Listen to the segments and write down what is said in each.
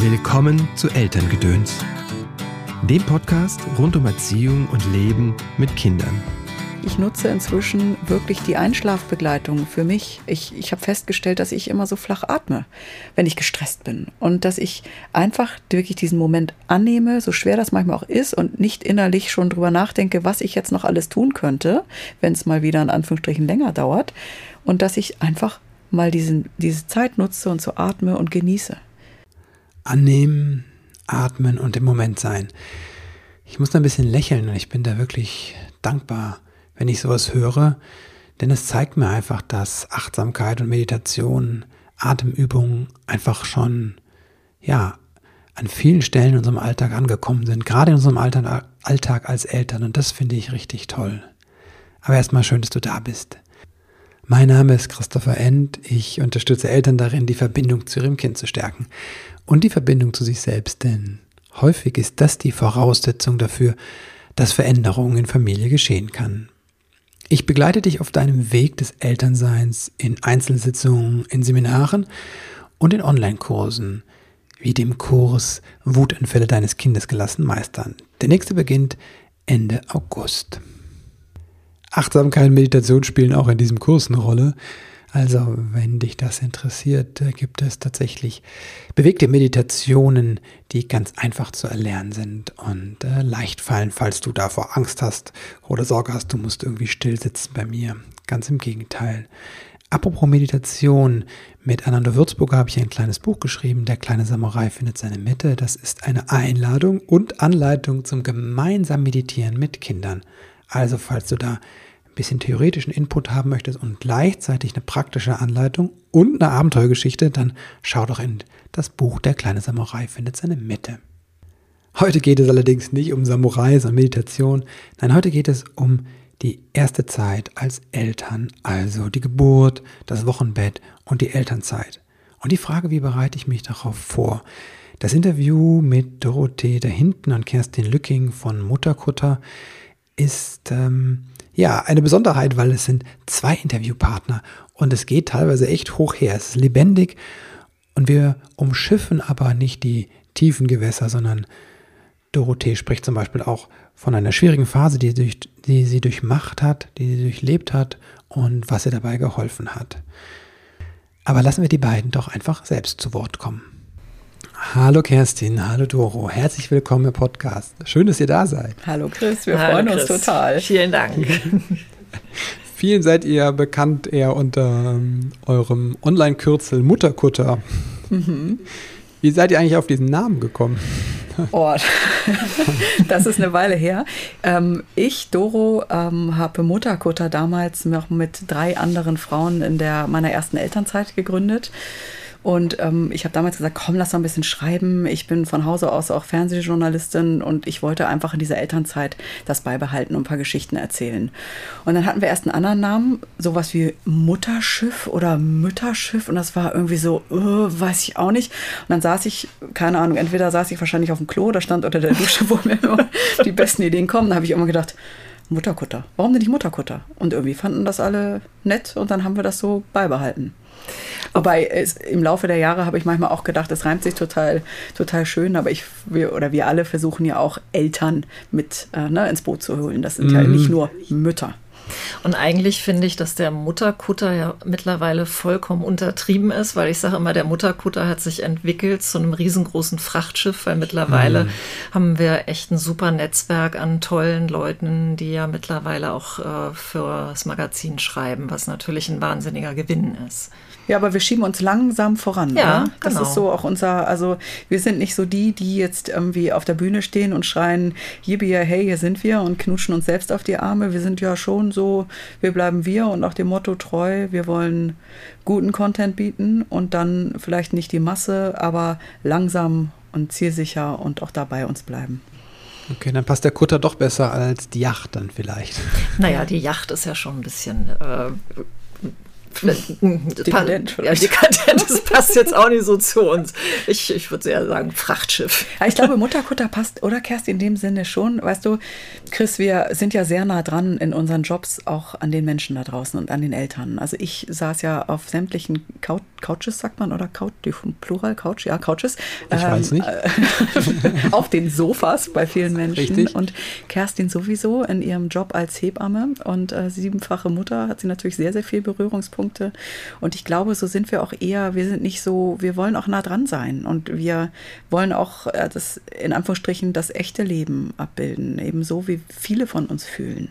Willkommen zu Elterngedöns, dem Podcast rund um Erziehung und Leben mit Kindern. Ich nutze inzwischen wirklich die Einschlafbegleitung für mich. Ich, ich habe festgestellt, dass ich immer so flach atme, wenn ich gestresst bin. Und dass ich einfach wirklich diesen Moment annehme, so schwer das manchmal auch ist, und nicht innerlich schon drüber nachdenke, was ich jetzt noch alles tun könnte, wenn es mal wieder in Anführungsstrichen länger dauert. Und dass ich einfach mal diesen, diese Zeit nutze und so atme und genieße annehmen, atmen und im Moment sein. Ich muss da ein bisschen lächeln und ich bin da wirklich dankbar, wenn ich sowas höre, denn es zeigt mir einfach, dass Achtsamkeit und Meditation, Atemübungen einfach schon, ja, an vielen Stellen in unserem Alltag angekommen sind, gerade in unserem Alltag als Eltern und das finde ich richtig toll. Aber erstmal schön, dass du da bist. Mein Name ist Christopher End. Ich unterstütze Eltern darin, die Verbindung zu ihrem Kind zu stärken und die Verbindung zu sich selbst, denn häufig ist das die Voraussetzung dafür, dass Veränderungen in Familie geschehen kann. Ich begleite dich auf deinem Weg des Elternseins in Einzelsitzungen, in Seminaren und in Online-Kursen, wie dem Kurs Wutanfälle deines Kindes gelassen meistern. Der nächste beginnt Ende August. Achtsamkeit und Meditation spielen auch in diesem Kurs eine Rolle. Also, wenn dich das interessiert, äh, gibt es tatsächlich bewegte Meditationen, die ganz einfach zu erlernen sind und äh, leicht fallen, falls du davor Angst hast oder Sorge hast, du musst irgendwie still sitzen bei mir. Ganz im Gegenteil. Apropos Meditation, mit Ananda Würzburger habe ich ein kleines Buch geschrieben, Der kleine Samurai findet seine Mitte. Das ist eine Einladung und Anleitung zum gemeinsamen Meditieren mit Kindern. Also, falls du da bisschen theoretischen Input haben möchtest und gleichzeitig eine praktische Anleitung und eine Abenteuergeschichte, dann schau doch in das Buch Der kleine Samurai findet seine Mitte. Heute geht es allerdings nicht um Samurai, sondern Meditation. Nein, heute geht es um die erste Zeit als Eltern, also die Geburt, das Wochenbett und die Elternzeit. Und die Frage, wie bereite ich mich darauf vor? Das Interview mit Dorothee da hinten und Kerstin Lücking von Mutterkutter ist ähm, ja, eine Besonderheit, weil es sind zwei Interviewpartner und es geht teilweise echt hoch her. Es ist lebendig und wir umschiffen aber nicht die tiefen Gewässer, sondern Dorothee spricht zum Beispiel auch von einer schwierigen Phase, die, durch, die sie durchmacht hat, die sie durchlebt hat und was ihr dabei geholfen hat. Aber lassen wir die beiden doch einfach selbst zu Wort kommen. Hallo Kerstin, hallo Doro, herzlich willkommen im Podcast. Schön, dass ihr da seid. Hallo Chris, wir hallo freuen Chris. uns total. Vielen Dank. Vielen seid ihr bekannt eher unter ähm, eurem Online-Kürzel Mutterkutter. Mhm. Wie seid ihr eigentlich auf diesen Namen gekommen? Oh, das ist eine Weile her. Ähm, ich, Doro, ähm, habe Mutterkutter damals noch mit drei anderen Frauen in der, meiner ersten Elternzeit gegründet. Und ähm, ich habe damals gesagt, komm, lass doch ein bisschen schreiben. Ich bin von Hause aus auch Fernsehjournalistin und ich wollte einfach in dieser Elternzeit das beibehalten und ein paar Geschichten erzählen. Und dann hatten wir erst einen anderen Namen, sowas wie Mutterschiff oder Mütterschiff. Und das war irgendwie so, uh, weiß ich auch nicht. Und dann saß ich, keine Ahnung, entweder saß ich wahrscheinlich auf dem Klo oder stand unter der Dusche, wo mir immer die besten Ideen kommen. Da habe ich immer gedacht, Mutterkutter. Warum denn nicht Mutterkutter? Und irgendwie fanden das alle nett und dann haben wir das so beibehalten. Wobei es, im Laufe der Jahre habe ich manchmal auch gedacht, es reimt sich total, total schön, aber ich wir, oder wir alle versuchen ja auch Eltern mit äh, ne, ins Boot zu holen. Das sind mhm. ja nicht nur Mütter. Und eigentlich finde ich, dass der Mutterkutter ja mittlerweile vollkommen untertrieben ist, weil ich sage immer, der Mutterkutter hat sich entwickelt zu einem riesengroßen Frachtschiff, weil mittlerweile mhm. haben wir echt ein super Netzwerk an tollen Leuten, die ja mittlerweile auch äh, für das Magazin schreiben, was natürlich ein wahnsinniger Gewinn ist. Ja, aber wir schieben uns langsam voran. Ja, ne? das genau. ist so auch unser, also wir sind nicht so die, die jetzt irgendwie auf der Bühne stehen und schreien, Yippie, hey, hier sind wir und knutschen uns selbst auf die Arme. Wir sind ja schon so, wir bleiben wir und auch dem Motto treu. Wir wollen guten Content bieten und dann vielleicht nicht die Masse, aber langsam und zielsicher und auch dabei uns bleiben. Okay, dann passt der Kutter doch besser als die Yacht dann vielleicht. Naja, die Yacht ist ja schon ein bisschen äh, dekadent. Ja, dekadent, das passt jetzt auch nicht so zu uns. Ich, ich würde eher sagen Frachtschiff. Ja, ich glaube, Mutterkutter passt, oder Kerstin, in dem Sinne schon. Weißt du, Chris, wir sind ja sehr nah dran in unseren Jobs auch an den Menschen da draußen und an den Eltern. Also ich saß ja auf sämtlichen Couch, Couches, sagt man, oder Couch, Plural, Couch, ja, Couches. Ich ähm, weiß nicht. auf den Sofas bei vielen Menschen. Richtig. Und Kerstin sowieso in ihrem Job als Hebamme und äh, siebenfache Mutter hat sie natürlich sehr, sehr viel Berührungspunkte. Und ich glaube, so sind wir auch eher, wir sind nicht so, wir wollen auch nah dran sein und wir wollen auch äh, das in Anführungsstrichen das echte Leben abbilden, ebenso wie viele von uns fühlen.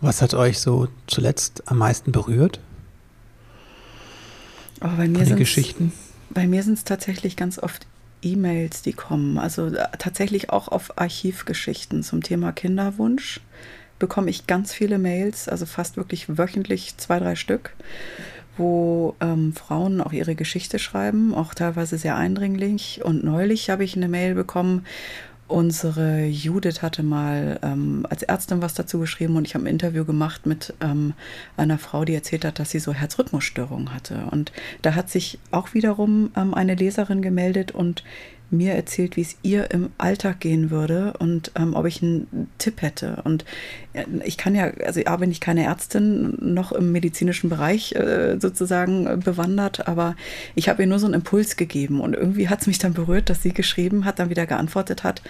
Was hat euch so zuletzt am meisten berührt? Oh, bei mir sind Geschichten? Bei mir sind es tatsächlich ganz oft E-Mails, die kommen. Also äh, tatsächlich auch auf Archivgeschichten zum Thema Kinderwunsch bekomme ich ganz viele Mails, also fast wirklich wöchentlich zwei, drei Stück, wo ähm, Frauen auch ihre Geschichte schreiben, auch teilweise sehr eindringlich. Und neulich habe ich eine Mail bekommen, Unsere Judith hatte mal ähm, als Ärztin was dazu geschrieben und ich habe ein Interview gemacht mit ähm, einer Frau, die erzählt hat, dass sie so Herzrhythmusstörungen hatte. Und da hat sich auch wiederum ähm, eine Leserin gemeldet und mir erzählt, wie es ihr im Alltag gehen würde und ähm, ob ich einen Tipp hätte. Und äh, ich kann ja, also A, bin ich keine Ärztin, noch im medizinischen Bereich äh, sozusagen äh, bewandert, aber ich habe ihr nur so einen Impuls gegeben und irgendwie hat es mich dann berührt, dass sie geschrieben hat, dann wieder geantwortet hat,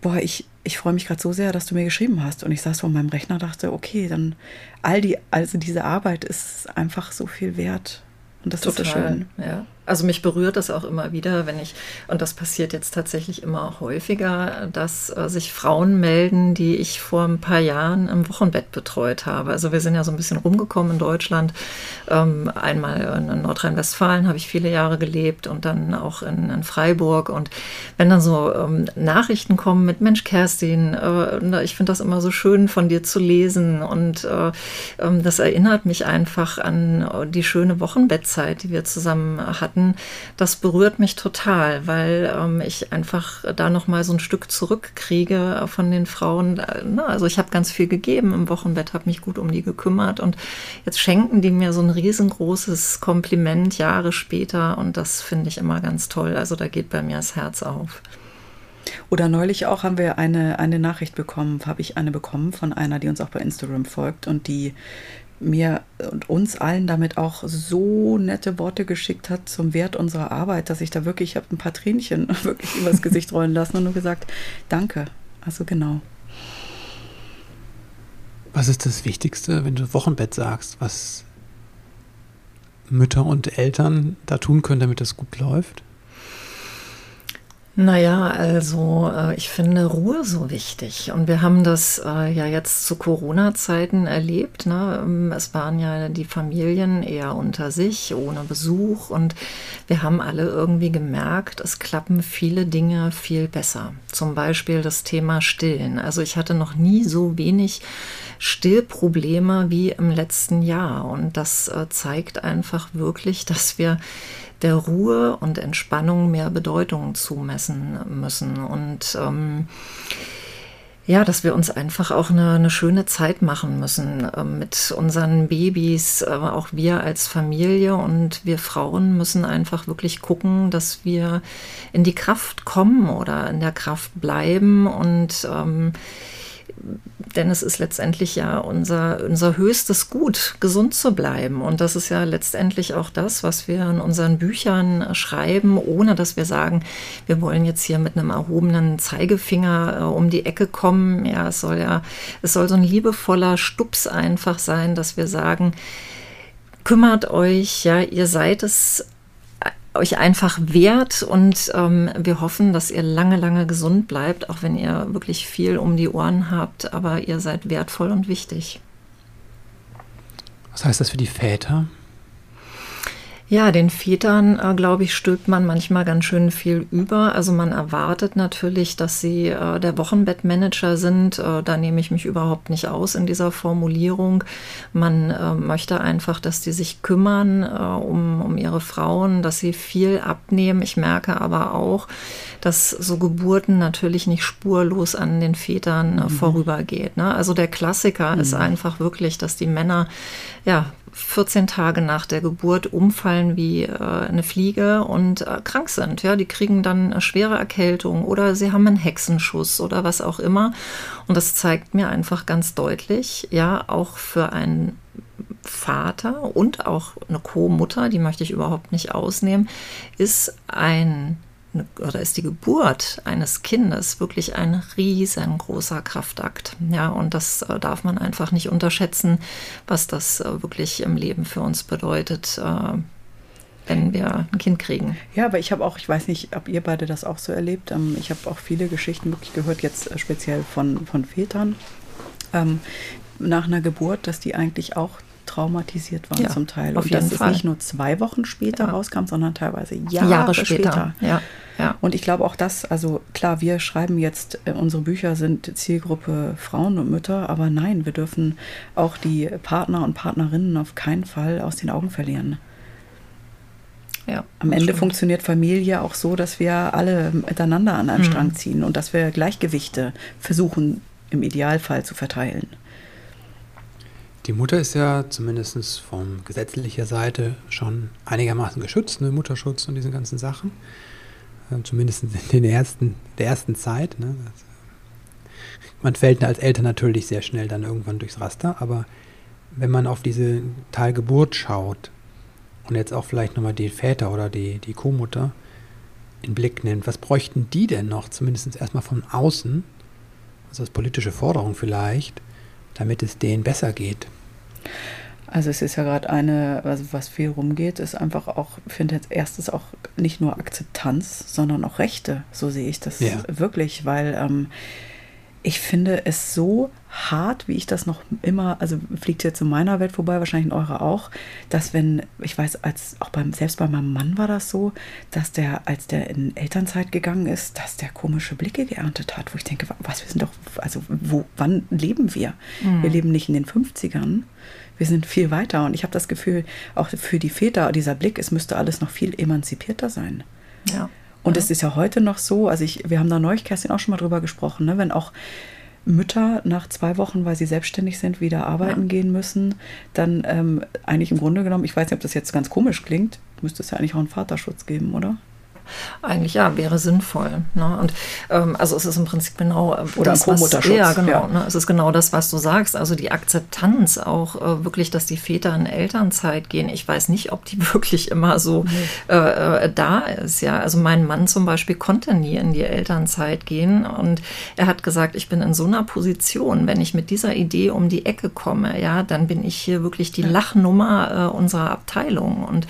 boah, ich, ich freue mich gerade so sehr, dass du mir geschrieben hast. Und ich saß vor meinem Rechner und dachte, okay, dann all die, also diese Arbeit ist einfach so viel wert. Und das Total, ist so schön. Ja. Also mich berührt das auch immer wieder, wenn ich, und das passiert jetzt tatsächlich immer häufiger, dass äh, sich Frauen melden, die ich vor ein paar Jahren im Wochenbett betreut habe. Also wir sind ja so ein bisschen rumgekommen in Deutschland. Ähm, einmal in Nordrhein-Westfalen habe ich viele Jahre gelebt und dann auch in, in Freiburg. Und wenn dann so ähm, Nachrichten kommen mit Mensch, Kerstin, äh, ich finde das immer so schön von dir zu lesen. Und äh, ähm, das erinnert mich einfach an äh, die schöne Wochenbettzeit, die wir zusammen hatten hatten, das berührt mich total, weil ähm, ich einfach da noch mal so ein Stück zurückkriege von den Frauen. Äh, na, also ich habe ganz viel gegeben im Wochenbett, habe mich gut um die gekümmert und jetzt schenken die mir so ein riesengroßes Kompliment Jahre später und das finde ich immer ganz toll. Also da geht bei mir das Herz auf. Oder neulich auch haben wir eine, eine Nachricht bekommen, habe ich eine bekommen von einer, die uns auch bei Instagram folgt und die mir und uns allen damit auch so nette Worte geschickt hat zum Wert unserer Arbeit, dass ich da wirklich, ich habe ein paar Tränchen wirklich übers Gesicht rollen lassen und nur gesagt, danke. Also genau. Was ist das Wichtigste, wenn du Wochenbett sagst, was Mütter und Eltern da tun können, damit es gut läuft? Naja, also äh, ich finde Ruhe so wichtig. Und wir haben das äh, ja jetzt zu Corona-Zeiten erlebt. Ne? Ähm, es waren ja die Familien eher unter sich, ohne Besuch. Und wir haben alle irgendwie gemerkt, es klappen viele Dinge viel besser. Zum Beispiel das Thema Stillen. Also ich hatte noch nie so wenig Stillprobleme wie im letzten Jahr. Und das äh, zeigt einfach wirklich, dass wir der Ruhe und Entspannung mehr Bedeutung zumessen müssen. Und ähm, ja, dass wir uns einfach auch eine, eine schöne Zeit machen müssen äh, mit unseren Babys, äh, auch wir als Familie und wir Frauen müssen einfach wirklich gucken, dass wir in die Kraft kommen oder in der Kraft bleiben und ähm, denn es ist letztendlich ja unser, unser höchstes Gut, gesund zu bleiben. Und das ist ja letztendlich auch das, was wir in unseren Büchern schreiben, ohne dass wir sagen, wir wollen jetzt hier mit einem erhobenen Zeigefinger äh, um die Ecke kommen. Ja, es soll ja, es soll so ein liebevoller Stups einfach sein, dass wir sagen, kümmert euch, ja, ihr seid es euch einfach wert und ähm, wir hoffen, dass ihr lange, lange gesund bleibt, auch wenn ihr wirklich viel um die Ohren habt, aber ihr seid wertvoll und wichtig. Was heißt das für die Väter? Ja, den Vätern, äh, glaube ich, stülpt man manchmal ganz schön viel über. Also man erwartet natürlich, dass sie äh, der Wochenbettmanager sind. Äh, da nehme ich mich überhaupt nicht aus in dieser Formulierung. Man äh, möchte einfach, dass die sich kümmern äh, um, um ihre Frauen, dass sie viel abnehmen. Ich merke aber auch, dass so Geburten natürlich nicht spurlos an den Vätern äh, mhm. vorübergeht. Ne? Also der Klassiker mhm. ist einfach wirklich, dass die Männer ja 14 Tage nach der Geburt umfallen wie äh, eine Fliege und äh, krank sind. Ja, die kriegen dann eine schwere Erkältung oder sie haben einen Hexenschuss oder was auch immer. Und das zeigt mir einfach ganz deutlich, ja, auch für einen Vater und auch eine Co-Mutter, die möchte ich überhaupt nicht ausnehmen, ist ein oder ist die Geburt eines Kindes wirklich ein riesengroßer Kraftakt. Ja, und das äh, darf man einfach nicht unterschätzen, was das äh, wirklich im Leben für uns bedeutet. Äh, wenn wir ein Kind kriegen. Ja, aber ich habe auch, ich weiß nicht, ob ihr beide das auch so erlebt. Ähm, ich habe auch viele Geschichten wirklich gehört, jetzt speziell von, von Vätern ähm, nach einer Geburt, dass die eigentlich auch traumatisiert waren ja, zum Teil. Und dass Fall. es nicht nur zwei Wochen später ja. rauskam, sondern teilweise Jahre, Jahre später. später. Ja. Und ich glaube auch das, also klar, wir schreiben jetzt, äh, unsere Bücher sind Zielgruppe Frauen und Mütter, aber nein, wir dürfen auch die Partner und Partnerinnen auf keinen Fall aus den Augen verlieren. Ja, Am Ende stimmt. funktioniert Familie auch so, dass wir alle miteinander an einen hm. Strang ziehen und dass wir Gleichgewichte versuchen, im Idealfall zu verteilen. Die Mutter ist ja zumindest von gesetzlicher Seite schon einigermaßen geschützt, ne? Mutterschutz und diese ganzen Sachen. Ähm, zumindest in den ersten, der ersten Zeit. Ne? Man fällt als Eltern natürlich sehr schnell dann irgendwann durchs Raster, aber wenn man auf diese Teilgeburt schaut und jetzt auch vielleicht nochmal die Väter oder die, die Co-Mutter in Blick nimmt, was bräuchten die denn noch, zumindest erstmal von außen, also als politische Forderung vielleicht, damit es denen besser geht? Also es ist ja gerade eine, also was viel rumgeht, ist einfach auch, finde jetzt erstes auch nicht nur Akzeptanz, sondern auch Rechte. So sehe ich das ja. wirklich, weil ähm, ich finde es so hart, wie ich das noch immer, also fliegt jetzt in meiner Welt vorbei, wahrscheinlich in eurer auch, dass wenn, ich weiß, als auch beim, selbst bei meinem Mann war das so, dass der, als der in Elternzeit gegangen ist, dass der komische Blicke geerntet hat, wo ich denke, was, wir sind doch, also wo, wann leben wir? Mhm. Wir leben nicht in den 50ern. Wir sind viel weiter und ich habe das Gefühl, auch für die Väter, dieser Blick, es müsste alles noch viel emanzipierter sein. Ja. Und es ist ja heute noch so, also ich, wir haben da neulich, Kerstin, auch schon mal drüber gesprochen, ne, wenn auch Mütter nach zwei Wochen, weil sie selbstständig sind, wieder arbeiten ja. gehen müssen, dann ähm, eigentlich im Grunde genommen, ich weiß nicht, ob das jetzt ganz komisch klingt, müsste es ja eigentlich auch einen Vaterschutz geben, oder? Eigentlich ja, wäre sinnvoll. Ne? Und ähm, also es ist im Prinzip genau äh, Oder das, was, ja, genau. Ja. Ne? Es ist genau das, was du sagst. Also die Akzeptanz auch äh, wirklich, dass die Väter in Elternzeit gehen. Ich weiß nicht, ob die wirklich immer so nee. äh, äh, da ist. Ja, also mein Mann zum Beispiel konnte nie in die Elternzeit gehen und er hat gesagt, ich bin in so einer Position, wenn ich mit dieser Idee um die Ecke komme, ja, dann bin ich hier wirklich die Lachnummer äh, unserer Abteilung. Und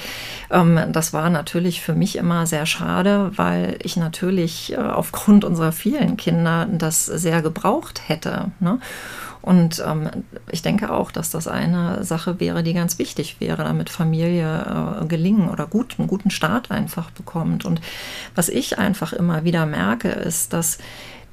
ähm, das war natürlich für mich immer sehr schade schade, weil ich natürlich äh, aufgrund unserer vielen Kinder das sehr gebraucht hätte. Ne? Und ähm, ich denke auch, dass das eine Sache wäre, die ganz wichtig wäre, damit Familie äh, gelingen oder gut, einen guten Start einfach bekommt. Und was ich einfach immer wieder merke, ist, dass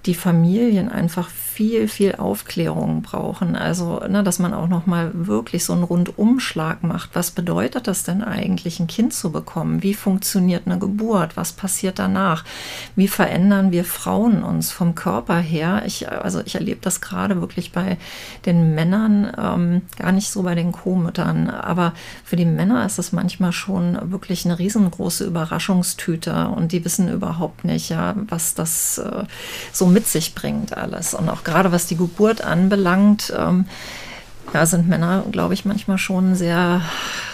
die Familien einfach viel, viel Aufklärung brauchen. Also, ne, dass man auch noch mal wirklich so einen Rundumschlag macht. Was bedeutet das denn eigentlich, ein Kind zu bekommen? Wie funktioniert eine Geburt? Was passiert danach? Wie verändern wir Frauen uns vom Körper her? Ich, also ich erlebe das gerade wirklich bei den Männern, ähm, gar nicht so bei den Co-Müttern, aber für die Männer ist es manchmal schon wirklich eine riesengroße Überraschungstüte und die wissen überhaupt nicht, ja, was das äh, so mit sich bringt alles. Und auch gerade was die Geburt anbelangt, ähm, ja, sind Männer, glaube ich, manchmal schon sehr,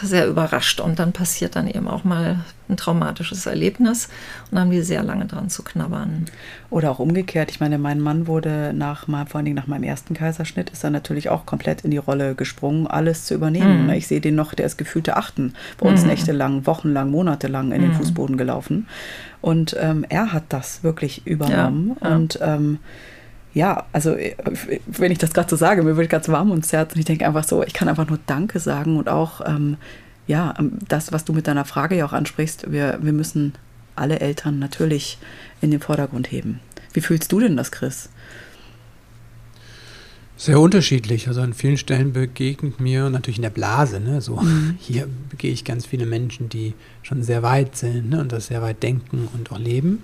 sehr überrascht. Und dann passiert dann eben auch mal ein traumatisches Erlebnis und haben die sehr lange dran zu knabbern. Oder auch umgekehrt. Ich meine, mein Mann wurde nach vor allen Dingen nach meinem ersten Kaiserschnitt, ist er natürlich auch komplett in die Rolle gesprungen, alles zu übernehmen. Mhm. Ich sehe den noch, der ist gefühlte Achten. Bei uns mhm. nächtelang, wochenlang, monatelang in den mhm. Fußboden gelaufen. Und ähm, er hat das wirklich übernommen. Ja, ja. Und ähm, ja, also äh, wenn ich das gerade so sage, mir wird ganz warm ums Herz und ich denke einfach so, ich kann einfach nur Danke sagen und auch, ähm, ja, ähm, das, was du mit deiner Frage ja auch ansprichst, wir, wir müssen alle Eltern natürlich in den Vordergrund heben. Wie fühlst du denn das, Chris? Sehr unterschiedlich. Also an vielen Stellen begegnet mir natürlich in der Blase, ne, so mhm. hier begehe ich ganz viele Menschen, die schon sehr weit sind ne, und das sehr weit denken und auch leben.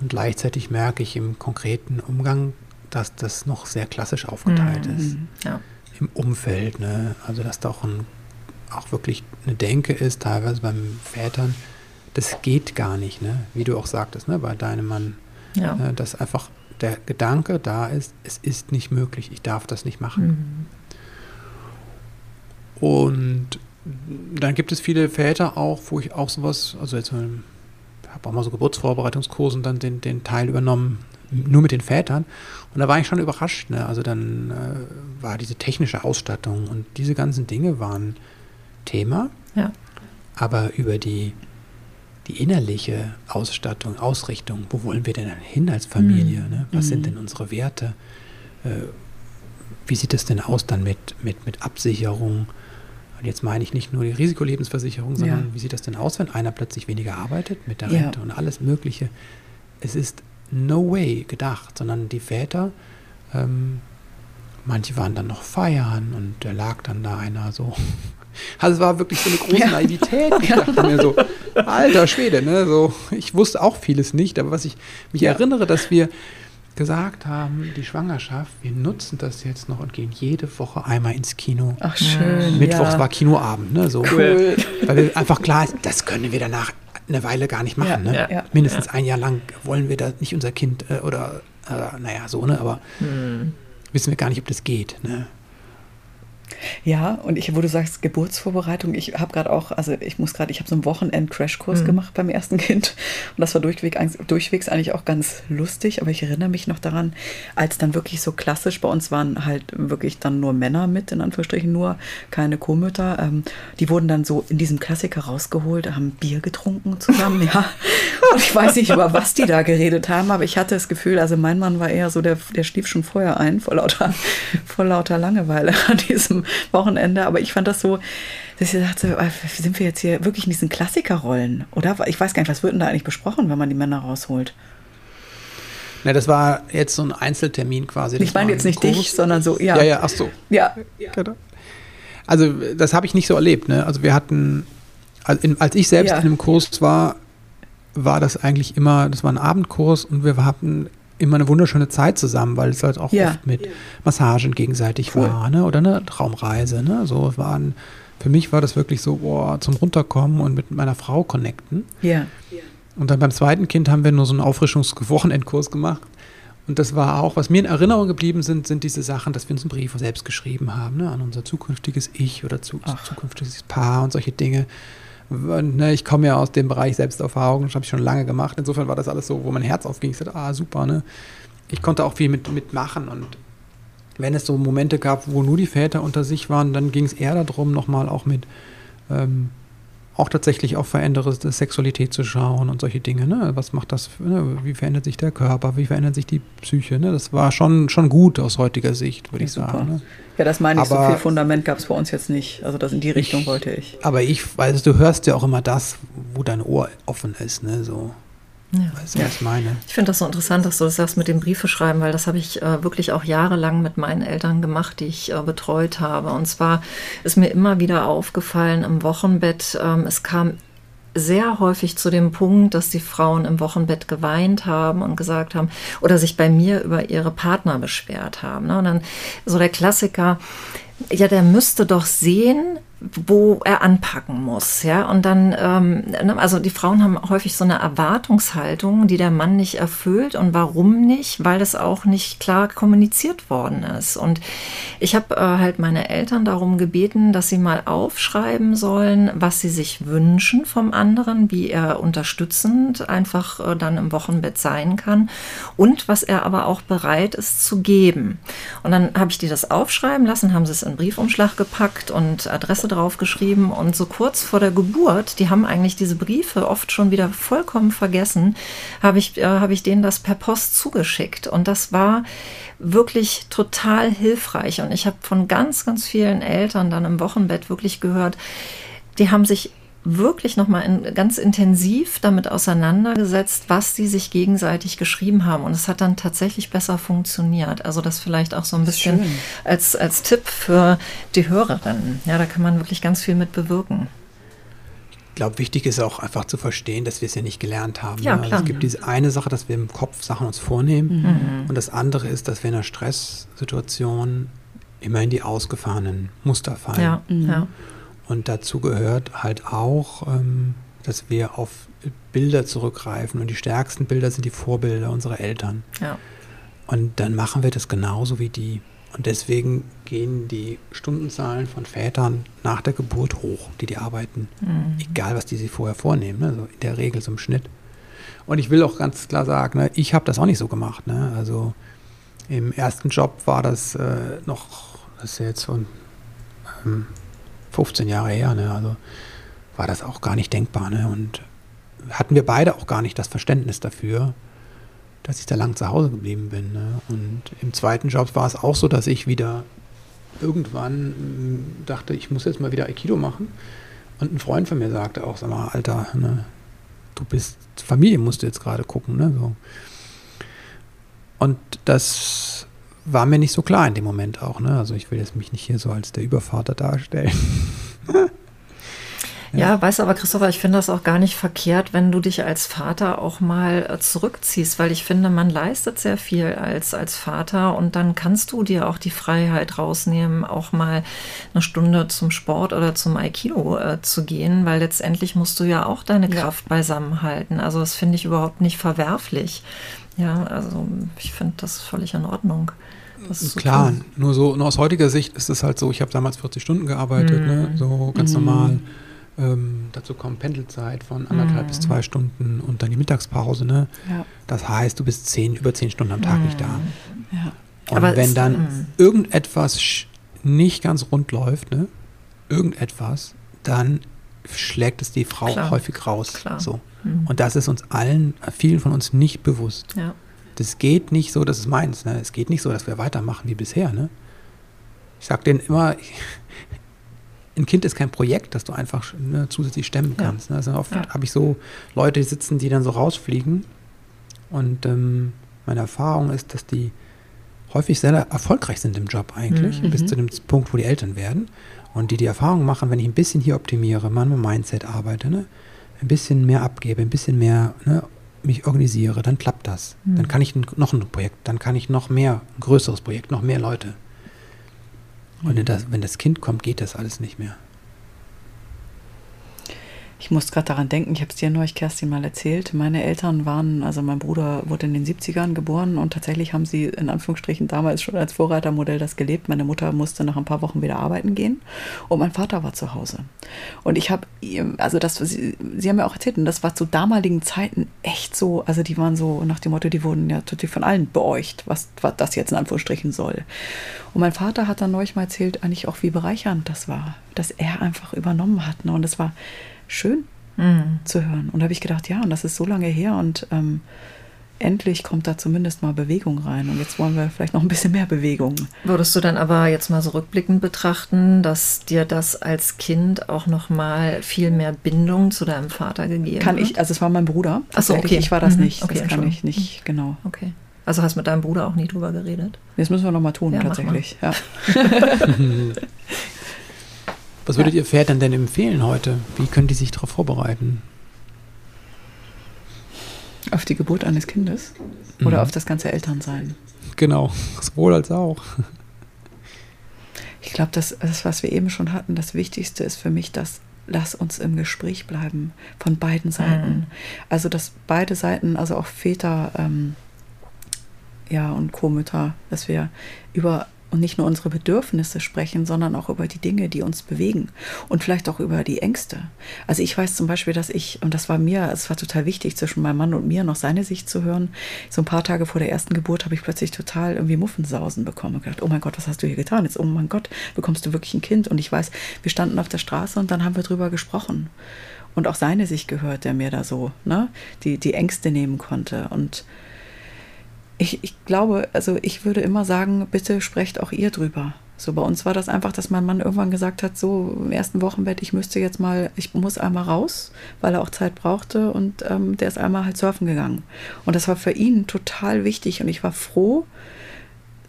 Und gleichzeitig merke ich im konkreten Umgang, dass das noch sehr klassisch aufgeteilt mhm. ist. Ja. Im Umfeld, ne? Also dass da auch, ein, auch wirklich eine Denke ist, teilweise beim Vätern, das geht gar nicht, ne? Wie du auch sagtest, ne, bei deinem Mann. Ja. Ne, dass einfach der Gedanke da ist, es ist nicht möglich, ich darf das nicht machen. Mhm. Und dann gibt es viele Väter auch, wo ich auch sowas, also jetzt habe auch mal so Geburtsvorbereitungskursen dann den, den Teil übernommen, nur mit den Vätern. Und da war ich schon überrascht. Ne? Also dann äh, war diese technische Ausstattung und diese ganzen Dinge waren Thema. Ja. Aber über die die innerliche Ausstattung, Ausrichtung, wo wollen wir denn hin als Familie? Mhm. Ne? Was mhm. sind denn unsere Werte? Äh, wie sieht es denn aus dann mit, mit, mit Absicherung? Und jetzt meine ich nicht nur die Risikolebensversicherung, sondern ja. wie sieht das denn aus, wenn einer plötzlich weniger arbeitet mit der Rente ja. und alles Mögliche? Es ist no way gedacht, sondern die Väter, ähm, manche waren dann noch feiern und da lag dann da einer so also es war wirklich so eine große ja. Naivität. Ich dachte mir so, alter Schwede, ne? So, ich wusste auch vieles nicht, aber was ich mich erinnere, dass wir gesagt haben, die Schwangerschaft, wir nutzen das jetzt noch und gehen jede Woche einmal ins Kino. Ach schön. Mittwochs ja. war Kinoabend, ne? So. Cool. Weil wir einfach klar ist, das können wir danach eine Weile gar nicht machen. Ja, ne? Mindestens ein Jahr lang wollen wir da nicht unser Kind äh, oder äh, naja, so, ne? Aber hm. wissen wir gar nicht, ob das geht. Ne? Ja, und ich, wo du sagst Geburtsvorbereitung, ich habe gerade auch, also ich muss gerade, ich habe so einen Wochenend-Crashkurs mhm. gemacht beim ersten Kind und das war durchweg, durchwegs eigentlich auch ganz lustig, aber ich erinnere mich noch daran, als dann wirklich so klassisch, bei uns waren halt wirklich dann nur Männer mit, in Anführungsstrichen nur, keine Co-Mütter, ähm, die wurden dann so in diesem Klassiker rausgeholt, haben Bier getrunken zusammen, ja, und ich weiß nicht, über was die da geredet haben, aber ich hatte das Gefühl, also mein Mann war eher so, der, der schlief schon vorher ein, vor lauter, vor lauter Langeweile an diesem Wochenende. Aber ich fand das so, dass ich dachte, äh, sind wir jetzt hier wirklich in diesen Klassikerrollen? Oder? Ich weiß gar nicht, was wird denn da eigentlich besprochen, wenn man die Männer rausholt? Na, das war jetzt so ein Einzeltermin quasi. ich meine jetzt nicht Kurs. dich, sondern so, ja. Ja, ja, ach so. Ja. Genau. Also, das habe ich nicht so erlebt. Ne? Also, wir hatten, als ich selbst ja. in einem Kurs war, war das eigentlich immer, das war ein Abendkurs und wir hatten immer eine wunderschöne Zeit zusammen, weil es halt auch ja. oft mit Massagen gegenseitig cool. war, ne? Oder eine Traumreise, ne? So waren, für mich war das wirklich so, boah, zum Runterkommen und mit meiner Frau connecten. Ja. Und dann beim zweiten Kind haben wir nur so einen Auffrischungswochenendkurs gemacht. Und das war auch, was mir in Erinnerung geblieben sind, sind diese Sachen, dass wir uns einen Brief selbst geschrieben haben, ne, an unser zukünftiges Ich oder zu, zukünftiges Paar und solche Dinge. Und, ne, ich komme ja aus dem Bereich Selbsterfahrung, das habe ich schon lange gemacht. Insofern war das alles so, wo mein Herz aufging. Ich sagte, ah, super, ne? Ich konnte auch viel mit, mitmachen und wenn es so Momente gab, wo nur die Väter unter sich waren, dann ging es eher darum, nochmal auch mit ähm, auch tatsächlich auf veränderte Sexualität zu schauen und solche Dinge. Ne? Was macht das? Ne? Wie verändert sich der Körper? Wie verändert sich die Psyche? Ne? Das war schon, schon gut aus heutiger Sicht, würde ja, ich sagen. Ne? Ja, das meine ich. Aber so viel Fundament gab es bei uns jetzt nicht. Also das in die Richtung ich, wollte ich. Aber ich, weil du hörst ja auch immer das, wo dein Ohr offen ist. Ne? So. Ja. Weißt du, was ich meine? Ich finde das so interessant, dass du das sagst mit dem Briefe schreiben, weil das habe ich äh, wirklich auch jahrelang mit meinen Eltern gemacht, die ich äh, betreut habe. Und zwar ist mir immer wieder aufgefallen im Wochenbett, ähm, es kam sehr häufig zu dem Punkt, dass die Frauen im Wochenbett geweint haben und gesagt haben oder sich bei mir über ihre Partner beschwert haben. Ne? Und dann so der Klassiker, ja, der müsste doch sehen, wo er anpacken muss, ja. Und dann, ähm, ne, also die Frauen haben häufig so eine Erwartungshaltung, die der Mann nicht erfüllt. Und warum nicht? Weil das auch nicht klar kommuniziert worden ist. Und ich habe äh, halt meine Eltern darum gebeten, dass sie mal aufschreiben sollen, was sie sich wünschen vom anderen, wie er unterstützend einfach äh, dann im Wochenbett sein kann und was er aber auch bereit ist zu geben. Und dann habe ich die das aufschreiben lassen, haben sie es in Briefumschlag gepackt und Adresse draufgeschrieben und so kurz vor der Geburt, die haben eigentlich diese Briefe oft schon wieder vollkommen vergessen, habe ich, äh, habe ich denen das per Post zugeschickt. Und das war wirklich total hilfreich. Und ich habe von ganz, ganz vielen Eltern dann im Wochenbett wirklich gehört, die haben sich wirklich nochmal in, ganz intensiv damit auseinandergesetzt, was sie sich gegenseitig geschrieben haben. Und es hat dann tatsächlich besser funktioniert. Also das vielleicht auch so ein bisschen als, als Tipp für die Hörerinnen. Ja, da kann man wirklich ganz viel mit bewirken. Ich glaube, wichtig ist auch einfach zu verstehen, dass wir es ja nicht gelernt haben. Ja, ne? also es gibt diese eine Sache, dass wir im Kopf Sachen uns vornehmen. Mhm. Und das andere ist, dass wir in einer Stresssituation immer in die ausgefahrenen Muster fallen. Ja, mhm. ja. Und dazu gehört halt auch, ähm, dass wir auf Bilder zurückgreifen. Und die stärksten Bilder sind die Vorbilder unserer Eltern. Ja. Und dann machen wir das genauso wie die. Und deswegen gehen die Stundenzahlen von Vätern nach der Geburt hoch, die die arbeiten. Mhm. Egal, was die sich vorher vornehmen. Ne? Also in der Regel so im Schnitt. Und ich will auch ganz klar sagen, ne, ich habe das auch nicht so gemacht. Ne? Also im ersten Job war das äh, noch, das ist ja jetzt so ein ähm, 15 Jahre her, ne? also war das auch gar nicht denkbar. Ne? Und hatten wir beide auch gar nicht das Verständnis dafür, dass ich da lang zu Hause geblieben bin. Ne? Und im zweiten Job war es auch so, dass ich wieder irgendwann mm, dachte, ich muss jetzt mal wieder Aikido machen. Und ein Freund von mir sagte auch, sag mal, Alter, ne, du bist, Familie musst du jetzt gerade gucken. Ne? So. Und das war mir nicht so klar in dem Moment auch. Ne? Also ich will jetzt mich nicht hier so als der Übervater darstellen. Ja, weiß aber, Christopher, ich finde das auch gar nicht verkehrt, wenn du dich als Vater auch mal äh, zurückziehst, weil ich finde, man leistet sehr viel als, als Vater und dann kannst du dir auch die Freiheit rausnehmen, auch mal eine Stunde zum Sport oder zum Aikido äh, zu gehen, weil letztendlich musst du ja auch deine ja. Kraft beisammen halten. Also das finde ich überhaupt nicht verwerflich. Ja, also ich finde das völlig in Ordnung. Klar, tun. nur so nur aus heutiger Sicht ist es halt so, ich habe damals 40 Stunden gearbeitet, mm. ne, so ganz mm. normal. Ähm, dazu kommt Pendelzeit von anderthalb mm. bis zwei Stunden und dann die Mittagspause. Ne? Ja. Das heißt, du bist zehn, über zehn Stunden am Tag nicht da. Ja. Und Aber wenn dann mm. irgendetwas nicht ganz rund läuft, ne, irgendetwas, dann schlägt es die Frau Klar. häufig raus. Klar. So. Mhm. Und das ist uns allen, vielen von uns nicht bewusst. Ja. Das geht nicht so, das ist meins. Ne? Es geht nicht so, dass wir weitermachen wie bisher. Ne? Ich sage denen immer, ein Kind ist kein Projekt, das du einfach ne, zusätzlich stemmen kannst. Ne? Also oft ja. habe ich so Leute die sitzen, die dann so rausfliegen. Und ähm, meine Erfahrung ist, dass die häufig sehr erfolgreich sind im Job eigentlich, mhm. bis zu dem Punkt, wo die Eltern werden. Und die die Erfahrung machen, wenn ich ein bisschen hier optimiere, mal mit Mindset arbeite, ne, ein bisschen mehr abgebe, ein bisschen mehr ne, mich organisiere, dann klappt das. Mhm. Dann kann ich noch ein Projekt, dann kann ich noch mehr, ein größeres Projekt, noch mehr Leute. Und wenn das Kind kommt, geht das alles nicht mehr. Ich muss gerade daran denken, ich habe es dir neulich, Kerstin, mal erzählt. Meine Eltern waren, also mein Bruder wurde in den 70ern geboren und tatsächlich haben sie in Anführungsstrichen damals schon als Vorreitermodell das gelebt. Meine Mutter musste nach ein paar Wochen wieder arbeiten gehen und mein Vater war zu Hause. Und ich habe, also das, sie, sie haben ja auch erzählt, und das war zu damaligen Zeiten echt so, also die waren so nach dem Motto, die wurden ja total von allen beäucht, was, was das jetzt in Anführungsstrichen soll. Und mein Vater hat dann neulich mal erzählt, eigentlich auch, wie bereichernd das war, dass er einfach übernommen hat. Ne? Und es war schön mhm. zu hören. Und da habe ich gedacht, ja, und das ist so lange her und ähm, endlich kommt da zumindest mal Bewegung rein. Und jetzt wollen wir vielleicht noch ein bisschen mehr Bewegung. Würdest du dann aber jetzt mal so rückblickend betrachten, dass dir das als Kind auch noch mal viel mehr Bindung zu deinem Vater gegeben kann hat? Kann ich, also es war mein Bruder. Achso, okay. Ich war das mhm. nicht. Okay, das kann ich nicht, mhm. genau. Okay. Also hast mit deinem Bruder auch nie drüber geredet? Das müssen wir noch mal tun, ja, tatsächlich. Ja. Was würdet ja. ihr Vätern denn empfehlen heute? Wie können die sich darauf vorbereiten? Auf die Geburt eines Kindes? Oder mhm. auf das ganze Elternsein? Genau, sowohl als auch. Ich glaube, das, das, was wir eben schon hatten, das Wichtigste ist für mich, dass lass uns im Gespräch bleiben von beiden Seiten. Mhm. Also dass beide Seiten, also auch Väter ähm, ja, und Co-Mütter, dass wir über und nicht nur unsere Bedürfnisse sprechen, sondern auch über die Dinge, die uns bewegen und vielleicht auch über die Ängste. Also ich weiß zum Beispiel, dass ich, und das war mir, es war total wichtig, zwischen meinem Mann und mir noch seine Sicht zu hören. So ein paar Tage vor der ersten Geburt habe ich plötzlich total irgendwie Muffensausen bekommen und gedacht, oh mein Gott, was hast du hier getan? Jetzt, oh mein Gott, bekommst du wirklich ein Kind? Und ich weiß, wir standen auf der Straße und dann haben wir drüber gesprochen. Und auch seine Sicht gehört, der mir da so, ne, die, die Ängste nehmen konnte. Und ich, ich glaube, also ich würde immer sagen, bitte sprecht auch ihr drüber. So bei uns war das einfach, dass mein Mann irgendwann gesagt hat, so im ersten Wochenbett, ich müsste jetzt mal, ich muss einmal raus, weil er auch Zeit brauchte und ähm, der ist einmal halt surfen gegangen. Und das war für ihn total wichtig und ich war froh,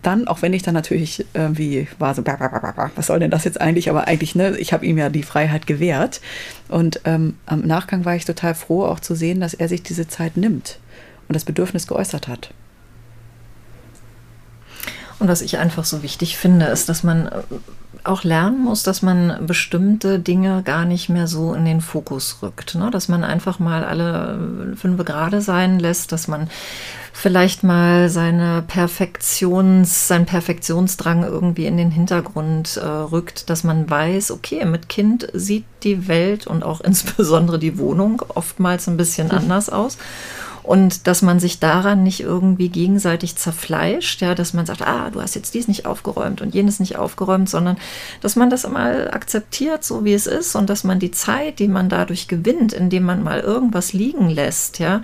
dann, auch wenn ich dann natürlich irgendwie war so, was soll denn das jetzt eigentlich? Aber eigentlich, ne, ich habe ihm ja die Freiheit gewährt. Und ähm, am Nachgang war ich total froh, auch zu sehen, dass er sich diese Zeit nimmt und das Bedürfnis geäußert hat. Und was ich einfach so wichtig finde, ist, dass man äh, auch lernen muss, dass man bestimmte Dinge gar nicht mehr so in den Fokus rückt. Ne? Dass man einfach mal alle äh, fünf Grade sein lässt, dass man vielleicht mal seine Perfektions, sein Perfektionsdrang irgendwie in den Hintergrund äh, rückt, dass man weiß, okay, mit Kind sieht die Welt und auch insbesondere die Wohnung oftmals ein bisschen mhm. anders aus und dass man sich daran nicht irgendwie gegenseitig zerfleischt, ja, dass man sagt, ah, du hast jetzt dies nicht aufgeräumt und jenes nicht aufgeräumt, sondern dass man das mal akzeptiert, so wie es ist und dass man die Zeit, die man dadurch gewinnt, indem man mal irgendwas liegen lässt, ja,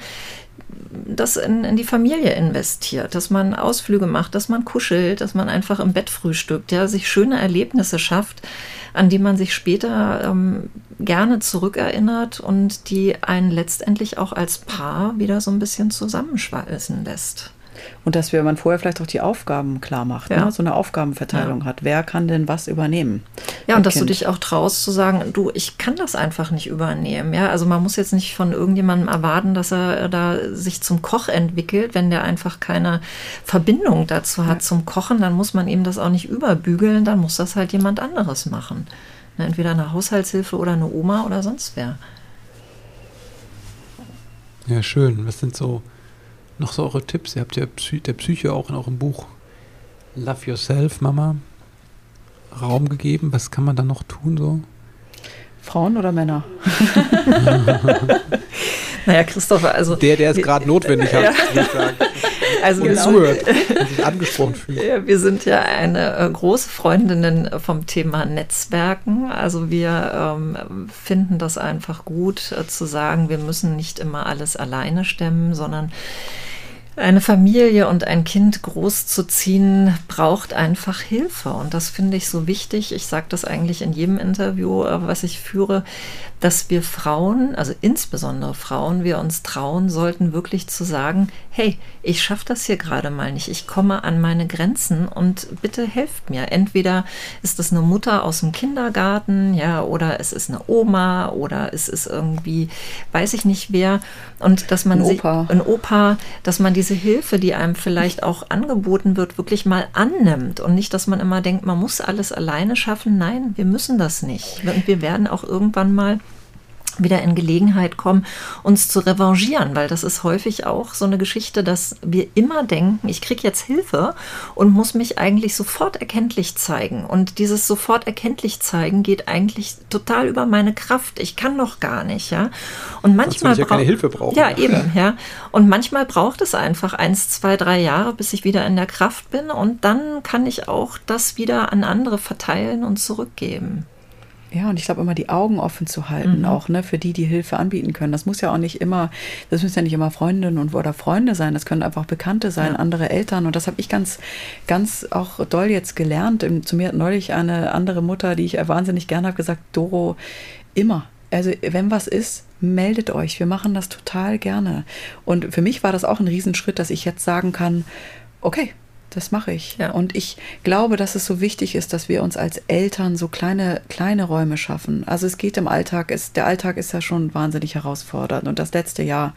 das in, in die Familie investiert, dass man Ausflüge macht, dass man kuschelt, dass man einfach im Bett frühstückt, ja, sich schöne Erlebnisse schafft, an die man sich später ähm, gerne zurückerinnert und die einen letztendlich auch als Paar wieder so ein bisschen zusammenschweißen lässt. Und dass wir, man vorher vielleicht auch die Aufgaben klar macht, ja. ne? so eine Aufgabenverteilung ja. hat. Wer kann denn was übernehmen? Ja, und dass kind. du dich auch traust zu sagen, du, ich kann das einfach nicht übernehmen. Ja, also man muss jetzt nicht von irgendjemandem erwarten, dass er da sich zum Koch entwickelt, wenn der einfach keine Verbindung dazu hat ja. zum Kochen, dann muss man ihm das auch nicht überbügeln, dann muss das halt jemand anderes machen. Ne, entweder eine Haushaltshilfe oder eine Oma oder sonst wer. Ja, schön. Was sind so noch so eure Tipps? Ihr habt ja Psy der Psyche auch in eurem Buch Love Yourself, Mama, Raum gegeben. Was kann man da noch tun so? Frauen oder Männer? naja, Christopher, also. Der, der es gerade notwendig hat, ja. würde ich sagen. Also und genau. zuhört und sich angesprochen fühlt. Ja, wir sind ja eine äh, große Freundinnen vom Thema Netzwerken. Also wir ähm, finden das einfach gut äh, zu sagen, wir müssen nicht immer alles alleine stemmen, sondern eine Familie und ein Kind großzuziehen, braucht einfach Hilfe. Und das finde ich so wichtig. Ich sage das eigentlich in jedem Interview, äh, was ich führe, dass wir Frauen, also insbesondere Frauen, wir uns trauen sollten, wirklich zu sagen, hey, ich schaffe das hier gerade mal nicht, ich komme an meine Grenzen und bitte helft mir. Entweder ist es eine Mutter aus dem Kindergarten, ja, oder es ist eine Oma oder es ist irgendwie, weiß ich nicht wer. Und dass man ein Opa. sich, ein Opa, dass man diese Hilfe, die einem vielleicht auch angeboten wird, wirklich mal annimmt und nicht, dass man immer denkt, man muss alles alleine schaffen. Nein, wir müssen das nicht. Wir werden auch irgendwann mal wieder in Gelegenheit kommen, uns zu revanchieren, weil das ist häufig auch so eine Geschichte, dass wir immer denken, ich kriege jetzt Hilfe und muss mich eigentlich sofort erkenntlich zeigen. Und dieses sofort erkenntlich zeigen geht eigentlich total über meine Kraft. Ich kann noch gar nicht, ja. Und manchmal ja keine Hilfe brauchen. Ja, eben, ja. Und manchmal braucht es einfach eins, zwei, drei Jahre, bis ich wieder in der Kraft bin und dann kann ich auch das wieder an andere verteilen und zurückgeben. Ja, und ich glaube immer die Augen offen zu halten, mhm. auch ne, für die, die Hilfe anbieten können. Das muss ja auch nicht immer, das müssen ja nicht immer Freundinnen und oder Freunde sein, das können einfach Bekannte sein, ja. andere Eltern. Und das habe ich ganz, ganz auch doll jetzt gelernt. Zu mir hat neulich eine andere Mutter, die ich wahnsinnig gerne habe, gesagt, Doro, immer. Also wenn was ist, meldet euch. Wir machen das total gerne. Und für mich war das auch ein Riesenschritt, dass ich jetzt sagen kann, okay, das mache ich. Ja. Und ich glaube, dass es so wichtig ist, dass wir uns als Eltern so kleine, kleine Räume schaffen. Also es geht im Alltag, es, der Alltag ist ja schon wahnsinnig herausfordernd. Und das letzte Jahr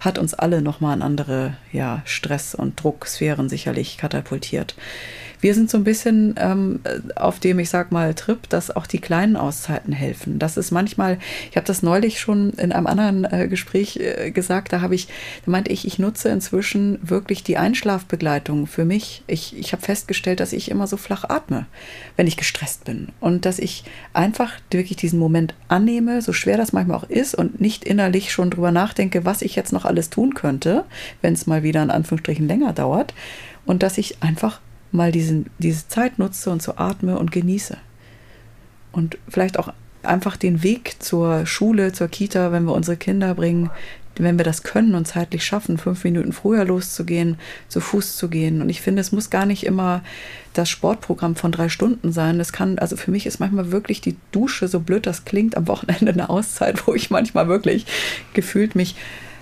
hat uns alle nochmal in andere ja, Stress- und Drucksphären sicherlich katapultiert wir sind so ein bisschen ähm, auf dem, ich sag mal, Trip, dass auch die kleinen Auszeiten helfen. Das ist manchmal, ich habe das neulich schon in einem anderen äh, Gespräch äh, gesagt, da habe ich, da meinte ich, ich nutze inzwischen wirklich die Einschlafbegleitung für mich. Ich, ich habe festgestellt, dass ich immer so flach atme, wenn ich gestresst bin. Und dass ich einfach wirklich diesen Moment annehme, so schwer das manchmal auch ist, und nicht innerlich schon drüber nachdenke, was ich jetzt noch alles tun könnte, wenn es mal wieder in Anführungsstrichen länger dauert. Und dass ich einfach mal diesen, diese Zeit nutze und so atme und genieße. Und vielleicht auch einfach den Weg zur Schule, zur Kita, wenn wir unsere Kinder bringen, wenn wir das können und zeitlich schaffen, fünf Minuten früher loszugehen, zu Fuß zu gehen. Und ich finde, es muss gar nicht immer das Sportprogramm von drei Stunden sein. Es kann, also für mich ist manchmal wirklich die Dusche, so blöd das klingt, am Wochenende eine Auszeit, wo ich manchmal wirklich gefühlt mich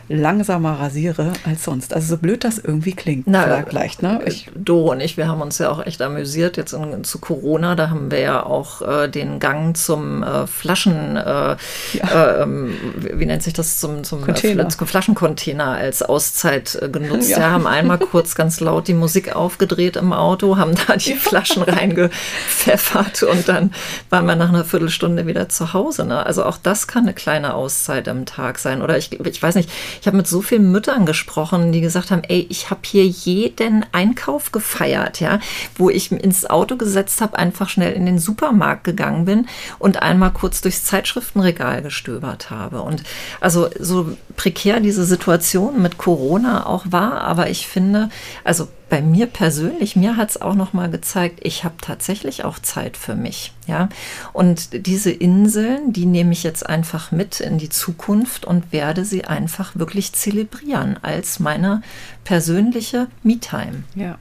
langsamer rasiere als sonst. Also so blöd das irgendwie klingt. Na, vielleicht, ne? Ich, Doro und ich, wir haben uns ja auch echt amüsiert jetzt in, zu Corona. Da haben wir ja auch äh, den Gang zum äh, Flaschen, äh, ja. Ähm, wie nennt sich das, zum, zum, äh, zum Flaschencontainer als Auszeit äh, genutzt. Ja. Wir haben einmal kurz ganz laut die Musik aufgedreht im Auto, haben da die. Flaschen reingepfeffert und dann waren wir nach einer Viertelstunde wieder zu Hause. Ne? Also auch das kann eine kleine Auszeit am Tag sein. Oder ich, ich weiß nicht, ich habe mit so vielen Müttern gesprochen, die gesagt haben, ey, ich habe hier jeden Einkauf gefeiert, ja, wo ich ins Auto gesetzt habe, einfach schnell in den Supermarkt gegangen bin und einmal kurz durchs Zeitschriftenregal gestöbert habe. Und also so prekär diese Situation mit Corona auch war, aber ich finde, also bei mir persönlich, mir hat es auch noch mal gezeigt, ich habe tatsächlich auch Zeit für mich, ja. Und diese Inseln, die nehme ich jetzt einfach mit in die Zukunft und werde sie einfach wirklich zelebrieren als meine persönliche Me-Time. Ja.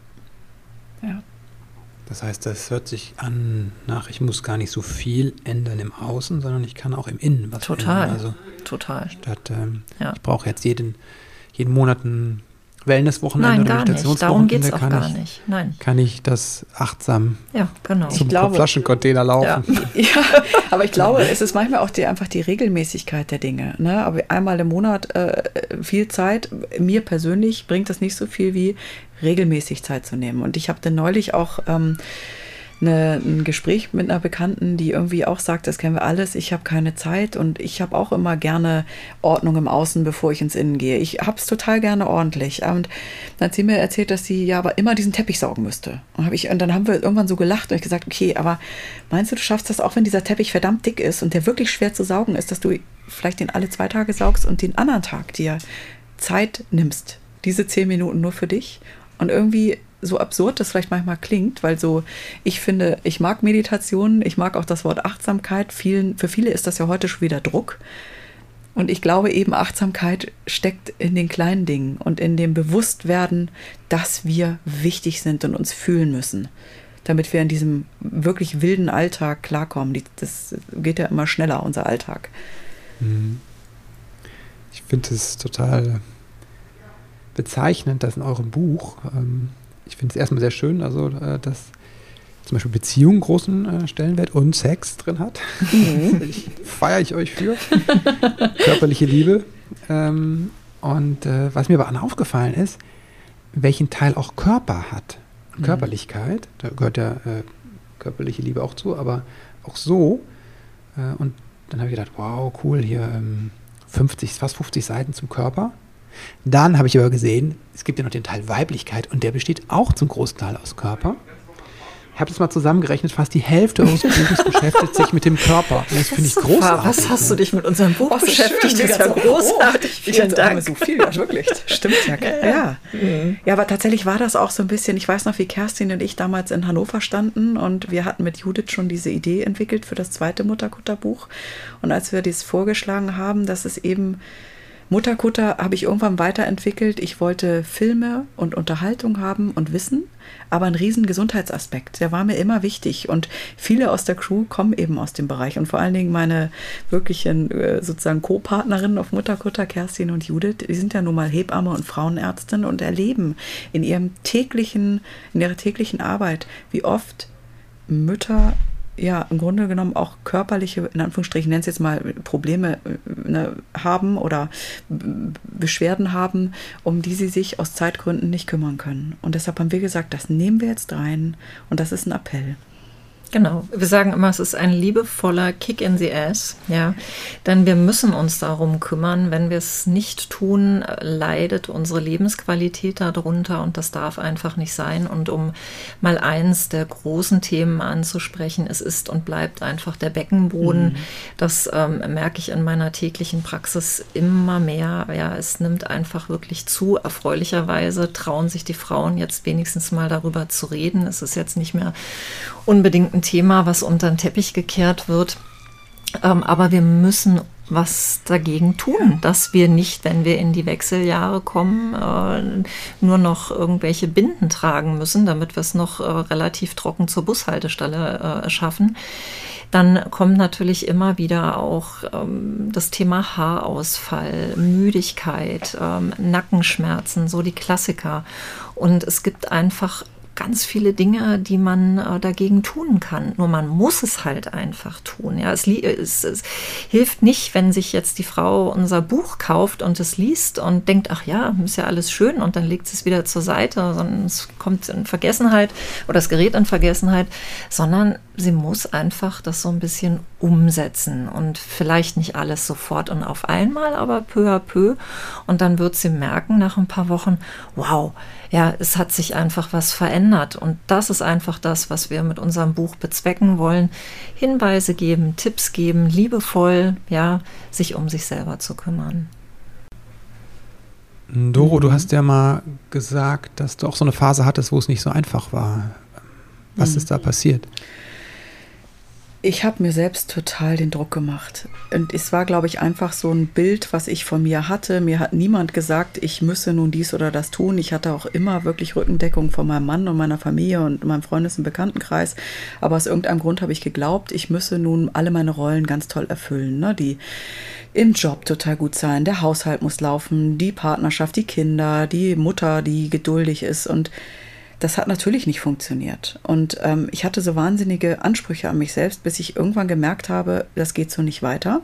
Ja. Das heißt, das hört sich an nach, ich muss gar nicht so viel ändern im Außen, sondern ich kann auch im Innen was Total. ändern. Also Total. Statt, ähm, ja. ich brauche jetzt jeden, jeden Monat ein Wellnesswochenende Nein, gar nicht. Darum geht es auch gar ich, nicht. Nein. Kann ich das achtsam ja, genau. zum glaube, Flaschencontainer laufen? Ja. ja. aber ich glaube, es ist manchmal auch die, einfach die Regelmäßigkeit der Dinge. Ne? Aber einmal im Monat äh, viel Zeit, mir persönlich bringt das nicht so viel wie regelmäßig Zeit zu nehmen. Und ich habe dann neulich auch ähm, eine, ein Gespräch mit einer Bekannten, die irgendwie auch sagt, das kennen wir alles, ich habe keine Zeit und ich habe auch immer gerne Ordnung im Außen, bevor ich ins Innen gehe. Ich habe es total gerne ordentlich. Und dann hat sie mir erzählt, dass sie ja aber immer diesen Teppich saugen müsste. Und, hab ich, und dann haben wir irgendwann so gelacht und ich gesagt, okay, aber meinst du, du schaffst das auch, wenn dieser Teppich verdammt dick ist und der wirklich schwer zu saugen ist, dass du vielleicht den alle zwei Tage saugst und den anderen Tag dir Zeit nimmst, diese zehn Minuten nur für dich und irgendwie so absurd das vielleicht manchmal klingt, weil so, ich finde, ich mag Meditation, ich mag auch das Wort Achtsamkeit. Vielen, für viele ist das ja heute schon wieder Druck. Und ich glaube eben, Achtsamkeit steckt in den kleinen Dingen und in dem Bewusstwerden, dass wir wichtig sind und uns fühlen müssen, damit wir in diesem wirklich wilden Alltag klarkommen. Das geht ja immer schneller, unser Alltag. Mhm. Ich finde es total bezeichnend, dass in eurem Buch ähm, ich finde es erstmal sehr schön, also äh, dass zum Beispiel Beziehung großen äh, Stellenwert und Sex drin hat. Mhm. Feiere ich euch für. Körperliche Liebe. Ähm, und äh, was mir aber auch aufgefallen ist, welchen Teil auch Körper hat. Mhm. Körperlichkeit, da gehört ja äh, körperliche Liebe auch zu, aber auch so. Äh, und dann habe ich gedacht, wow, cool, hier ähm, 50, fast 50 Seiten zum Körper. Dann habe ich aber gesehen, es gibt ja noch den Teil Weiblichkeit und der besteht auch zum großen Teil aus Körper. Ich habe das mal zusammengerechnet, fast die Hälfte eures Buches beschäftigt sich mit dem Körper. Und das finde ich großartig. Was hast du dich mit unserem Buch oh, beschäftigt? Das ist ja großartig. Oh, Vielen Dank. So viel, ja, wirklich. Stimmt ja. Ja. Ja. Mhm. ja, aber tatsächlich war das auch so ein bisschen, ich weiß noch, wie Kerstin und ich damals in Hannover standen und wir hatten mit Judith schon diese Idee entwickelt für das zweite Mutterkutterbuch. Und als wir dies vorgeschlagen haben, dass es eben Mutterkutter habe ich irgendwann weiterentwickelt. Ich wollte Filme und Unterhaltung haben und Wissen, aber ein riesen Gesundheitsaspekt, der war mir immer wichtig. Und viele aus der Crew kommen eben aus dem Bereich. Und vor allen Dingen meine wirklichen äh, sozusagen Co-Partnerinnen auf Mutterkutter, Kerstin und Judith, die sind ja nun mal Hebamme und Frauenärztin und erleben in ihrem täglichen, in ihrer täglichen Arbeit, wie oft Mütter ja im Grunde genommen auch körperliche, in Anführungsstrichen, nenne es jetzt mal, Probleme ne, haben oder Beschwerden haben, um die sie sich aus Zeitgründen nicht kümmern können. Und deshalb haben wir gesagt, das nehmen wir jetzt rein und das ist ein Appell. Genau, wir sagen immer, es ist ein liebevoller Kick in the Ass, ja, denn wir müssen uns darum kümmern. Wenn wir es nicht tun, leidet unsere Lebensqualität darunter und das darf einfach nicht sein. Und um mal eins der großen Themen anzusprechen, es ist und bleibt einfach der Beckenboden. Mhm. Das ähm, merke ich in meiner täglichen Praxis immer mehr. Ja, es nimmt einfach wirklich zu. Erfreulicherweise trauen sich die Frauen jetzt wenigstens mal darüber zu reden. Es ist jetzt nicht mehr unbedingt ein Thema, was unter den Teppich gekehrt wird. Ähm, aber wir müssen was dagegen tun, dass wir nicht, wenn wir in die Wechseljahre kommen, äh, nur noch irgendwelche Binden tragen müssen, damit wir es noch äh, relativ trocken zur Bushaltestelle äh, schaffen. Dann kommt natürlich immer wieder auch ähm, das Thema Haarausfall, Müdigkeit, ähm, Nackenschmerzen, so die Klassiker. Und es gibt einfach ganz viele Dinge, die man äh, dagegen tun kann. Nur man muss es halt einfach tun. Ja, es, es, es, hilft nicht, wenn sich jetzt die Frau unser Buch kauft und es liest und denkt, ach ja, ist ja alles schön und dann legt sie es wieder zur Seite, sondern es kommt in Vergessenheit oder das gerät in Vergessenheit, sondern sie muss einfach das so ein bisschen umsetzen und vielleicht nicht alles sofort und auf einmal, aber peu à peu. Und dann wird sie merken nach ein paar Wochen, wow, ja, es hat sich einfach was verändert. Und das ist einfach das, was wir mit unserem Buch bezwecken wollen. Hinweise geben, Tipps geben, liebevoll, ja, sich um sich selber zu kümmern. Doro, du hast ja mal gesagt, dass du auch so eine Phase hattest, wo es nicht so einfach war. Was mhm. ist da passiert? Ich habe mir selbst total den Druck gemacht. Und es war, glaube ich, einfach so ein Bild, was ich von mir hatte. Mir hat niemand gesagt, ich müsse nun dies oder das tun. Ich hatte auch immer wirklich Rückendeckung von meinem Mann und meiner Familie und meinem Freundes- und Bekanntenkreis. Aber aus irgendeinem Grund habe ich geglaubt, ich müsse nun alle meine Rollen ganz toll erfüllen. Ne? Die im Job total gut sein, der Haushalt muss laufen, die Partnerschaft, die Kinder, die Mutter, die geduldig ist und das hat natürlich nicht funktioniert. Und ähm, ich hatte so wahnsinnige Ansprüche an mich selbst, bis ich irgendwann gemerkt habe, das geht so nicht weiter.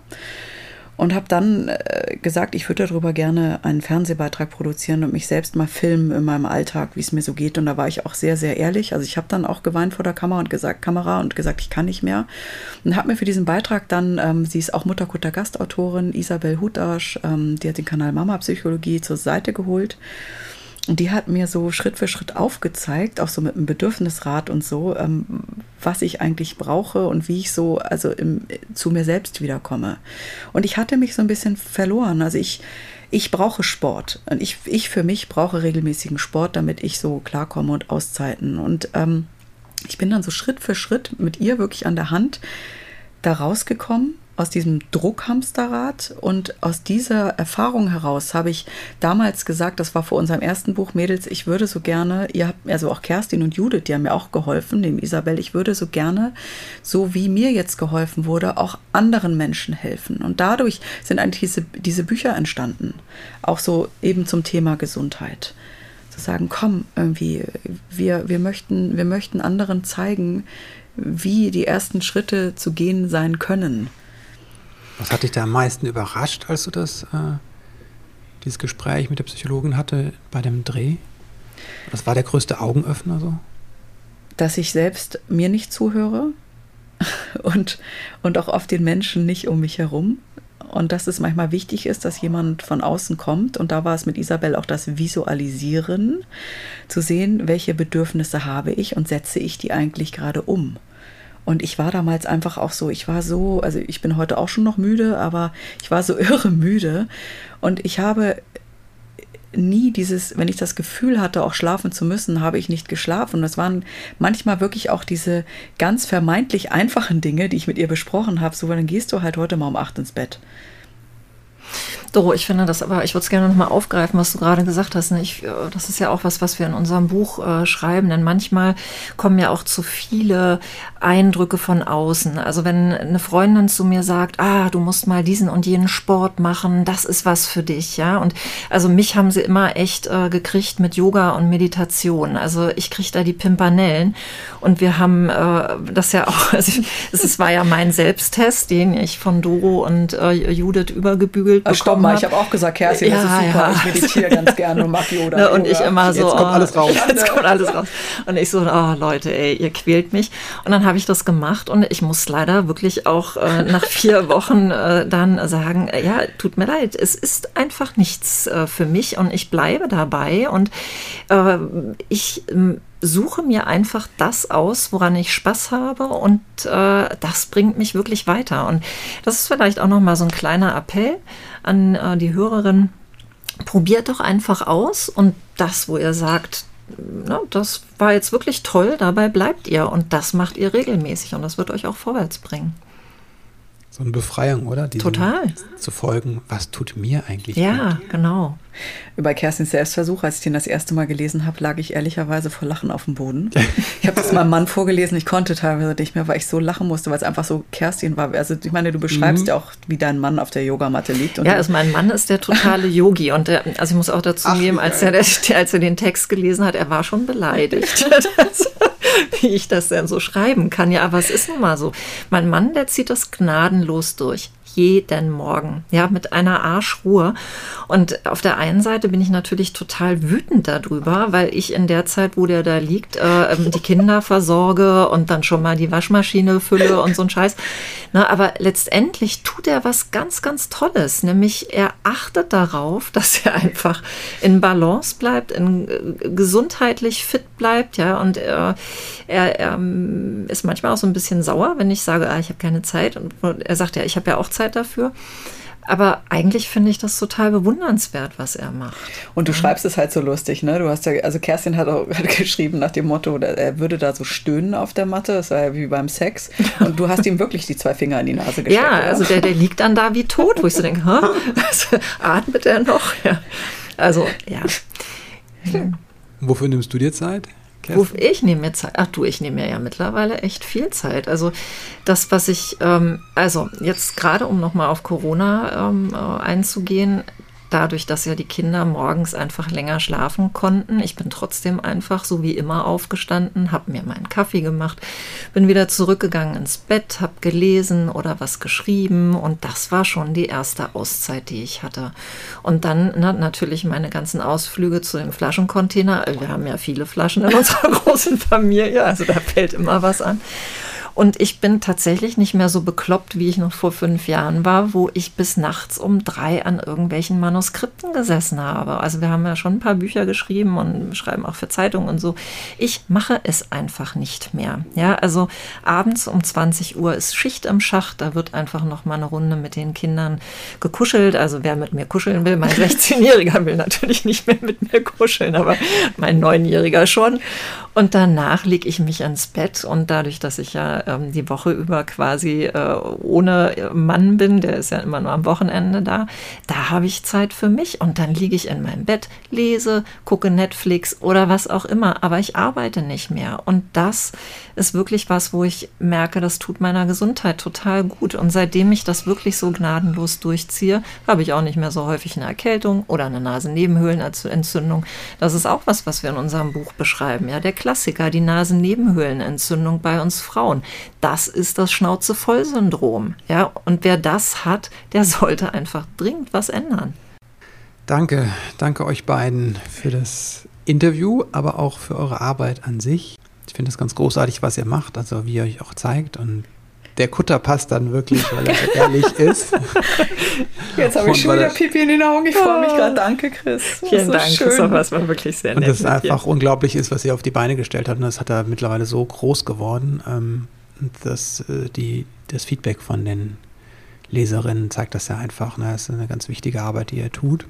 Und habe dann äh, gesagt, ich würde darüber gerne einen Fernsehbeitrag produzieren und mich selbst mal filmen in meinem Alltag, wie es mir so geht. Und da war ich auch sehr, sehr ehrlich. Also ich habe dann auch geweint vor der Kamera und gesagt, Kamera und gesagt, ich kann nicht mehr. Und habe mir für diesen Beitrag dann, ähm, sie ist auch Mutterkutter Gastautorin, Isabel Hutasch, ähm, die hat den Kanal Mama Psychologie zur Seite geholt und die hat mir so Schritt für Schritt aufgezeigt, auch so mit einem Bedürfnisrat und so, ähm, was ich eigentlich brauche und wie ich so also im, zu mir selbst wiederkomme. Und ich hatte mich so ein bisschen verloren. Also ich, ich brauche Sport. Und ich, ich für mich brauche regelmäßigen Sport, damit ich so klarkomme und Auszeiten. Und ähm, ich bin dann so Schritt für Schritt mit ihr wirklich an der Hand da rausgekommen aus diesem Druckhamsterrad und aus dieser Erfahrung heraus habe ich damals gesagt, das war vor unserem ersten Buch Mädels, ich würde so gerne, ihr habt, also auch Kerstin und Judith, die haben mir auch geholfen, dem Isabel, ich würde so gerne, so wie mir jetzt geholfen wurde, auch anderen Menschen helfen. Und dadurch sind eigentlich diese, diese Bücher entstanden, auch so eben zum Thema Gesundheit. Zu sagen, komm, irgendwie, wir, wir, möchten, wir möchten anderen zeigen, wie die ersten Schritte zu gehen sein können. Was hat dich da am meisten überrascht, als du das, äh, dieses Gespräch mit der Psychologin hatte bei dem Dreh? Was war der größte Augenöffner so? Dass ich selbst mir nicht zuhöre und, und auch oft den Menschen nicht um mich herum. Und dass es manchmal wichtig ist, dass jemand von außen kommt. Und da war es mit Isabel auch das Visualisieren, zu sehen, welche Bedürfnisse habe ich und setze ich die eigentlich gerade um. Und ich war damals einfach auch so, ich war so, also ich bin heute auch schon noch müde, aber ich war so irre müde. Und ich habe nie dieses, wenn ich das Gefühl hatte, auch schlafen zu müssen, habe ich nicht geschlafen. Das waren manchmal wirklich auch diese ganz vermeintlich einfachen Dinge, die ich mit ihr besprochen habe. So, dann gehst du halt heute mal um acht ins Bett. Doro, ich finde das aber, ich würde es gerne nochmal aufgreifen, was du gerade gesagt hast. Ne? Ich, äh, das ist ja auch was, was wir in unserem Buch äh, schreiben, denn manchmal kommen ja auch zu viele Eindrücke von außen. Also wenn eine Freundin zu mir sagt, ah, du musst mal diesen und jenen Sport machen, das ist was für dich, ja. Und also mich haben sie immer echt äh, gekriegt mit Yoga und Meditation. Also ich kriege da die Pimpanellen und wir haben äh, das ja auch, es war ja mein Selbsttest, den ich von Doro und äh, Judith übergebügelt bekommen mal, ich habe auch gesagt, Kerstin, ja, das ist super, ja. ich meditiere ganz gerne und mache Yoga. Ne, und ich immer so, jetzt kommt alles raus. Jetzt kommt alles raus. Und ich so, oh Leute, ey, ihr quält mich. Und dann habe ich das gemacht und ich muss leider wirklich auch äh, nach vier Wochen äh, dann sagen, äh, ja, tut mir leid, es ist einfach nichts äh, für mich und ich bleibe dabei und äh, ich suche mir einfach das aus, woran ich Spaß habe und äh, das bringt mich wirklich weiter. Und das ist vielleicht auch noch mal so ein kleiner Appell an äh, die Hörerin, probiert doch einfach aus und das, wo ihr sagt, na, das war jetzt wirklich toll, dabei bleibt ihr und das macht ihr regelmäßig und das wird euch auch vorwärts bringen. so eine Befreiung, oder? Diesem Total. Zu folgen, was tut mir eigentlich Ja, gut? genau. Über Kerstins Selbstversuch, als ich den das erste Mal gelesen habe, lag ich ehrlicherweise vor Lachen auf dem Boden. Ich habe das meinem Mann vorgelesen, ich konnte teilweise nicht mehr, weil ich so lachen musste, weil es einfach so Kerstin war. Also ich meine, du beschreibst mhm. ja auch, wie dein Mann auf der Yogamatte liegt. ja, also mein Mann ist der totale Yogi und der, also ich muss auch dazu Ach, geben, als er, als er den Text gelesen hat, er war schon beleidigt. wie ich das denn so schreiben kann. Ja, aber es ist nun mal so. Mein Mann, der zieht das gnadenlos durch jeden Morgen, ja, mit einer Arschruhe. Und auf der einen Seite bin ich natürlich total wütend darüber, weil ich in der Zeit, wo der da liegt, äh, ähm, die Kinder versorge und dann schon mal die Waschmaschine fülle und so ein Scheiß. Na, aber letztendlich tut er was ganz, ganz Tolles, nämlich er achtet darauf, dass er einfach in Balance bleibt, in, äh, gesundheitlich fit bleibt, ja, und äh, er, er ähm, ist manchmal auch so ein bisschen sauer, wenn ich sage, ah, ich habe keine Zeit. Und er sagt ja, ich habe ja auch Zeit dafür. Aber eigentlich finde ich das total bewundernswert, was er macht. Und du ja. schreibst es halt so lustig, ne? Du hast ja, also Kerstin hat auch geschrieben nach dem Motto, er würde da so stöhnen auf der Matte, das war ja wie beim Sex. Und du hast ihm wirklich die zwei Finger in die Nase gesteckt. Ja, also der, der liegt dann da wie tot, wo ich so denke, Hä? atmet er noch? Ja. Also, ja. Wofür nimmst du dir Zeit? Ruf, ich nehme mir Zeit. Ach du, ich nehme mir ja mittlerweile echt viel Zeit. Also das, was ich, ähm, also jetzt gerade um nochmal auf Corona ähm, äh, einzugehen, dadurch, dass ja die Kinder morgens einfach länger schlafen konnten. Ich bin trotzdem einfach so wie immer aufgestanden, habe mir meinen Kaffee gemacht, bin wieder zurückgegangen ins Bett, habe gelesen oder was geschrieben und das war schon die erste Auszeit, die ich hatte. Und dann na, natürlich meine ganzen Ausflüge zu dem Flaschencontainer. Wir haben ja viele Flaschen in unserer großen Familie, also da fällt immer was an. Und ich bin tatsächlich nicht mehr so bekloppt, wie ich noch vor fünf Jahren war, wo ich bis nachts um drei an irgendwelchen Manuskripten gesessen habe. Also wir haben ja schon ein paar Bücher geschrieben und schreiben auch für Zeitungen und so. Ich mache es einfach nicht mehr. Ja, also abends um 20 Uhr ist Schicht im Schacht. Da wird einfach noch mal eine Runde mit den Kindern gekuschelt. Also wer mit mir kuscheln will, mein 16-Jähriger will natürlich nicht mehr mit mir kuscheln, aber mein Neunjähriger schon. Und danach lege ich mich ins Bett und dadurch, dass ich ja ähm, die Woche über quasi äh, ohne Mann bin, der ist ja immer nur am Wochenende da, da habe ich Zeit für mich und dann liege ich in meinem Bett, lese, gucke Netflix oder was auch immer, aber ich arbeite nicht mehr. Und das ist wirklich was, wo ich merke, das tut meiner Gesundheit total gut. Und seitdem ich das wirklich so gnadenlos durchziehe, habe ich auch nicht mehr so häufig eine Erkältung oder eine Nasennebenhöhlenentzündung. Das ist auch was, was wir in unserem Buch beschreiben. Ja, der Klassiker, die Nasennebenhöhlenentzündung bei uns Frauen. Das ist das Schnauze-voll-Syndrom. Ja, und wer das hat, der sollte einfach dringend was ändern. Danke, danke euch beiden für das Interview, aber auch für eure Arbeit an sich. Ich finde es ganz großartig, was ihr macht, also wie ihr euch auch zeigt und der Kutter passt dann wirklich, weil er so ehrlich ist. Jetzt habe ich schon wieder Pipi in den Augen. Ich freue mich gerade. Danke, Chris. Vielen Dank, schön. Christopher. Es war wirklich sehr nett. Und das einfach dir. unglaublich ist, was ihr auf die Beine gestellt habt. Und das hat er mittlerweile so groß geworden. Ähm, dass äh, die, das Feedback von den Leserinnen zeigt das ja einfach. Ne? Das ist eine ganz wichtige Arbeit, die ihr tut.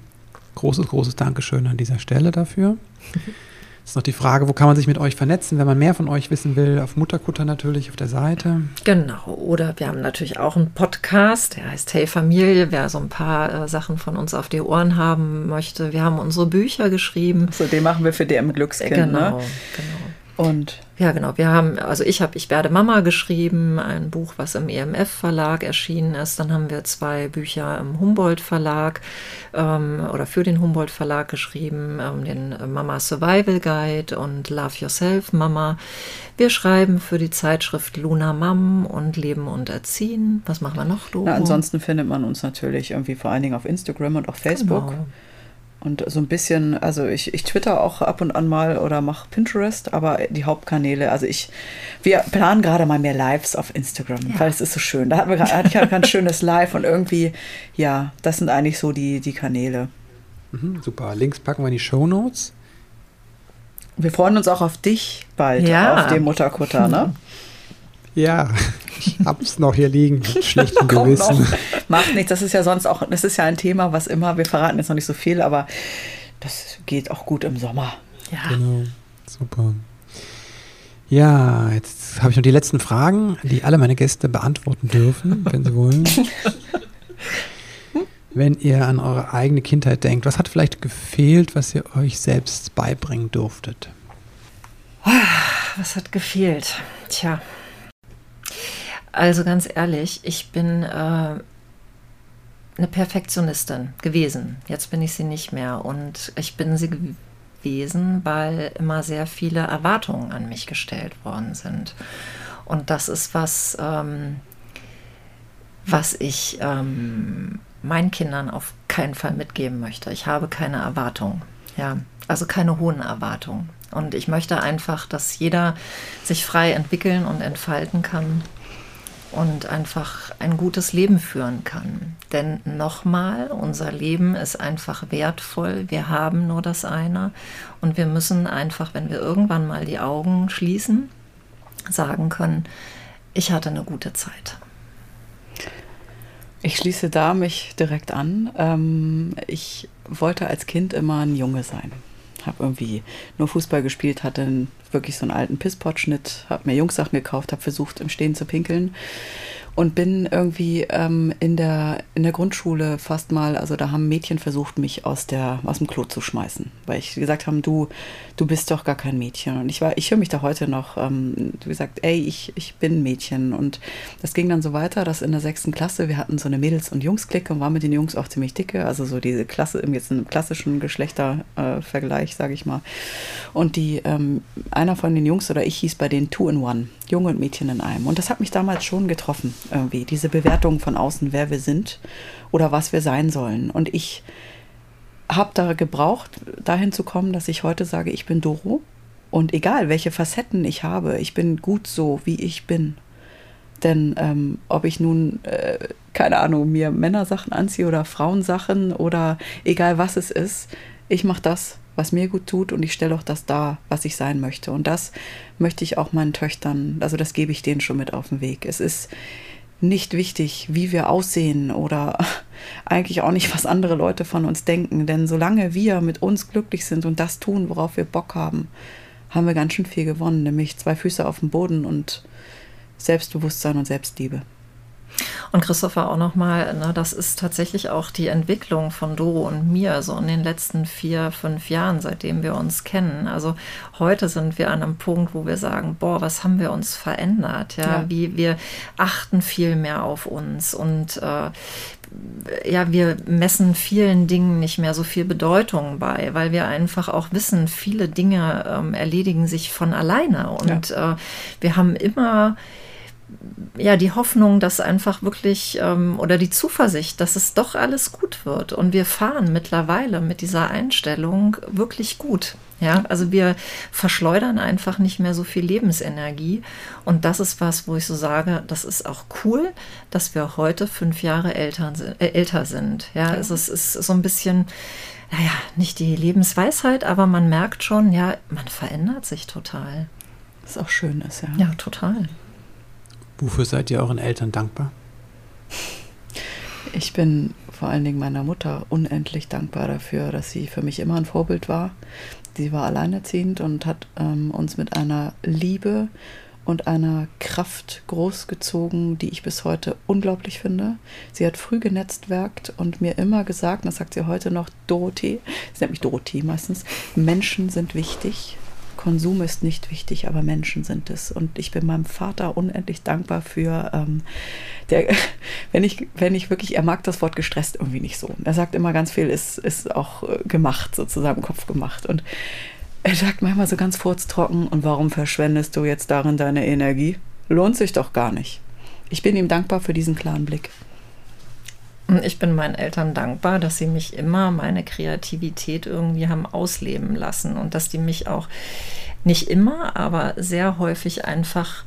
Großes, großes Dankeschön an dieser Stelle dafür. ist noch die Frage, wo kann man sich mit euch vernetzen, wenn man mehr von euch wissen will? Auf Mutterkutter natürlich, auf der Seite. Genau, oder wir haben natürlich auch einen Podcast, der heißt Hey Familie, wer so ein paar äh, Sachen von uns auf die Ohren haben möchte. Wir haben unsere Bücher geschrieben. So, den machen wir für DM Glückskind, genau, ne? Genau, genau. Und ja, genau. Wir haben, also ich habe Ich werde Mama geschrieben, ein Buch, was im EMF Verlag erschienen ist. Dann haben wir zwei Bücher im Humboldt Verlag ähm, oder für den Humboldt Verlag geschrieben, ähm, den Mama Survival Guide und Love Yourself Mama. Wir schreiben für die Zeitschrift Luna Mam und Leben und Erziehen. Was machen wir noch, Doro? Na, ansonsten findet man uns natürlich irgendwie vor allen Dingen auf Instagram und auf Facebook. Genau. Und so ein bisschen, also ich, ich twitter auch ab und an mal oder mache Pinterest, aber die Hauptkanäle, also ich, wir planen gerade mal mehr Lives auf Instagram, ja. weil es ist so schön. Da hatten wir hatte ich ein ganz schönes Live und irgendwie, ja, das sind eigentlich so die, die Kanäle. Mhm, super. Links packen wir in die Show Notes. Wir freuen uns auch auf dich bald, ja. auf dem Mutterkutter, ne? Ja, ich hab's noch hier liegen, mit schlechtem Gewissen. Noch. Macht nichts, das ist ja sonst auch, das ist ja ein Thema, was immer, wir verraten jetzt noch nicht so viel, aber das geht auch gut im Sommer. Ja. Genau, super. Ja, jetzt habe ich noch die letzten Fragen, die alle meine Gäste beantworten dürfen, wenn sie wollen. wenn ihr an eure eigene Kindheit denkt, was hat vielleicht gefehlt, was ihr euch selbst beibringen durftet? Was hat gefehlt? Tja. Also ganz ehrlich, ich bin äh, eine Perfektionistin gewesen. Jetzt bin ich sie nicht mehr. Und ich bin sie gewesen, weil immer sehr viele Erwartungen an mich gestellt worden sind. Und das ist was, ähm, was ich ähm, meinen Kindern auf keinen Fall mitgeben möchte. Ich habe keine Erwartungen. Ja, also keine hohen Erwartungen. Und ich möchte einfach, dass jeder sich frei entwickeln und entfalten kann und einfach ein gutes Leben führen kann. Denn nochmal, unser Leben ist einfach wertvoll. Wir haben nur das eine und wir müssen einfach, wenn wir irgendwann mal die Augen schließen, sagen können, ich hatte eine gute Zeit. Ich schließe da mich direkt an. Ähm, ich wollte als Kind immer ein Junge sein. Habe irgendwie nur Fußball gespielt, hatte wirklich so einen alten Pisspot-Schnitt, habe mir Jungsachen gekauft, habe versucht im Stehen zu pinkeln und bin irgendwie ähm, in, der, in der Grundschule fast mal, also da haben Mädchen versucht, mich aus, der, aus dem Klo zu schmeißen, weil ich gesagt haben, du, du bist doch gar kein Mädchen. Und ich war, ich höre mich da heute noch, ähm, wie gesagt, ey, ich, ich bin Mädchen. Und das ging dann so weiter, dass in der sechsten Klasse, wir hatten so eine Mädels- und Jungs-Clique und waren mit den Jungs auch ziemlich dicke, also so diese Klasse, jetzt einem klassischen Geschlechtervergleich, äh, sage ich mal. Und die, ähm, einer von den Jungs oder ich hieß bei den Two in One, Junge und Mädchen in einem. Und das hat mich damals schon getroffen irgendwie, diese Bewertung von außen, wer wir sind oder was wir sein sollen. Und ich habe da gebraucht, dahin zu kommen, dass ich heute sage, ich bin Doro. Und egal, welche Facetten ich habe, ich bin gut so, wie ich bin. Denn ähm, ob ich nun, äh, keine Ahnung, mir Männersachen anziehe oder Frauensachen oder egal was es ist, ich mache das, was mir gut tut und ich stelle auch das dar, was ich sein möchte. Und das möchte ich auch meinen Töchtern, also das gebe ich denen schon mit auf den Weg. Es ist nicht wichtig, wie wir aussehen oder eigentlich auch nicht, was andere Leute von uns denken. Denn solange wir mit uns glücklich sind und das tun, worauf wir Bock haben, haben wir ganz schön viel gewonnen, nämlich zwei Füße auf dem Boden und Selbstbewusstsein und Selbstliebe. Und Christopher auch nochmal, ne, das ist tatsächlich auch die Entwicklung von Doro und mir so in den letzten vier, fünf Jahren, seitdem wir uns kennen. Also heute sind wir an einem Punkt, wo wir sagen, boah, was haben wir uns verändert? Ja, ja. wie wir achten viel mehr auf uns und äh, ja, wir messen vielen Dingen nicht mehr so viel Bedeutung bei, weil wir einfach auch wissen, viele Dinge ähm, erledigen sich von alleine. Und ja. äh, wir haben immer ja, die Hoffnung, dass einfach wirklich ähm, oder die Zuversicht, dass es doch alles gut wird. Und wir fahren mittlerweile mit dieser Einstellung wirklich gut. Ja, also wir verschleudern einfach nicht mehr so viel Lebensenergie. Und das ist was, wo ich so sage, das ist auch cool, dass wir heute fünf Jahre älter, äh, älter sind. Ja, ja. Also es ist so ein bisschen, naja, nicht die Lebensweisheit, aber man merkt schon, ja, man verändert sich total. Was auch schön ist, ja. Ja, total. Wofür seid ihr euren Eltern dankbar? Ich bin vor allen Dingen meiner Mutter unendlich dankbar dafür, dass sie für mich immer ein Vorbild war. Sie war alleinerziehend und hat ähm, uns mit einer Liebe und einer Kraft großgezogen, die ich bis heute unglaublich finde. Sie hat früh genetztwerkt und mir immer gesagt, das sagt sie heute noch, Dorothee, sie nennt mich Dorothee meistens, Menschen sind wichtig Konsum ist nicht wichtig, aber Menschen sind es. Und ich bin meinem Vater unendlich dankbar für, ähm, der, wenn ich, wenn ich wirklich, er mag das Wort gestresst irgendwie nicht so. Er sagt immer ganz viel, ist, ist auch äh, gemacht, sozusagen im Kopf gemacht. Und er sagt manchmal so ganz furztrocken, und warum verschwendest du jetzt darin deine Energie? Lohnt sich doch gar nicht. Ich bin ihm dankbar für diesen klaren Blick. Ich bin meinen Eltern dankbar, dass sie mich immer meine Kreativität irgendwie haben ausleben lassen und dass die mich auch nicht immer, aber sehr häufig einfach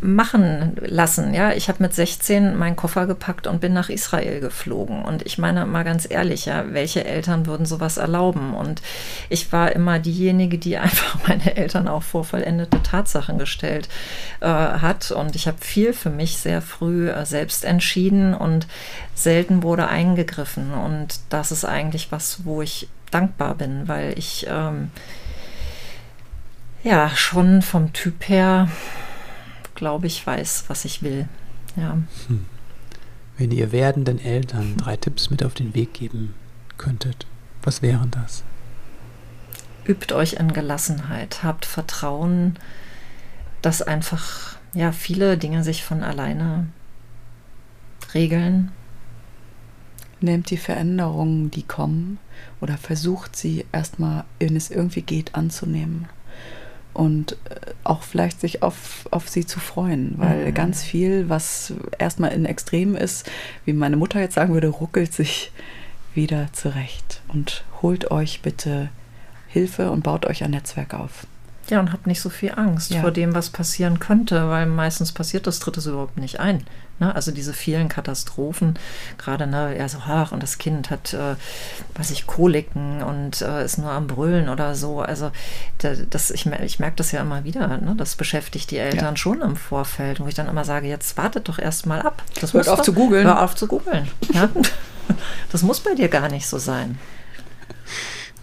machen lassen. Ja, ich habe mit 16 meinen Koffer gepackt und bin nach Israel geflogen. Und ich meine mal ganz ehrlich, ja, welche Eltern würden sowas erlauben? Und ich war immer diejenige, die einfach meine Eltern auch vor vollendete Tatsachen gestellt äh, hat. Und ich habe viel für mich sehr früh äh, selbst entschieden und selten wurde eingegriffen. Und das ist eigentlich was, wo ich dankbar bin, weil ich ähm, ja, schon vom Typ her, glaube ich, weiß, was ich will. Ja. Hm. Wenn ihr werdenden Eltern drei Tipps mit auf den Weg geben könntet, was wären das? Übt euch in Gelassenheit, habt Vertrauen, dass einfach ja viele Dinge sich von alleine regeln. Nehmt die Veränderungen, die kommen, oder versucht sie erstmal, wenn es irgendwie geht, anzunehmen und äh, auch vielleicht sich auf, auf sie zu freuen, weil mhm. ganz viel, was erstmal in Extremen ist, wie meine Mutter jetzt sagen würde, ruckelt sich wieder zurecht und holt euch bitte Hilfe und baut euch ein Netzwerk auf. Ja, und habt nicht so viel Angst ja. vor dem, was passieren könnte, weil meistens passiert das Dritte überhaupt nicht ein. Ne? Also diese vielen Katastrophen, gerade, ne, ja, so, ach, und das Kind hat, äh, weiß ich, Koliken und äh, ist nur am Brüllen oder so. Also das, ich, ich merke das ja immer wieder, ne? das beschäftigt die Eltern ja. schon im Vorfeld, wo ich dann immer sage, jetzt wartet doch erst mal ab. Das Hört auf doch, zu googeln. Hör auf zu googeln. Ja? das muss bei dir gar nicht so sein.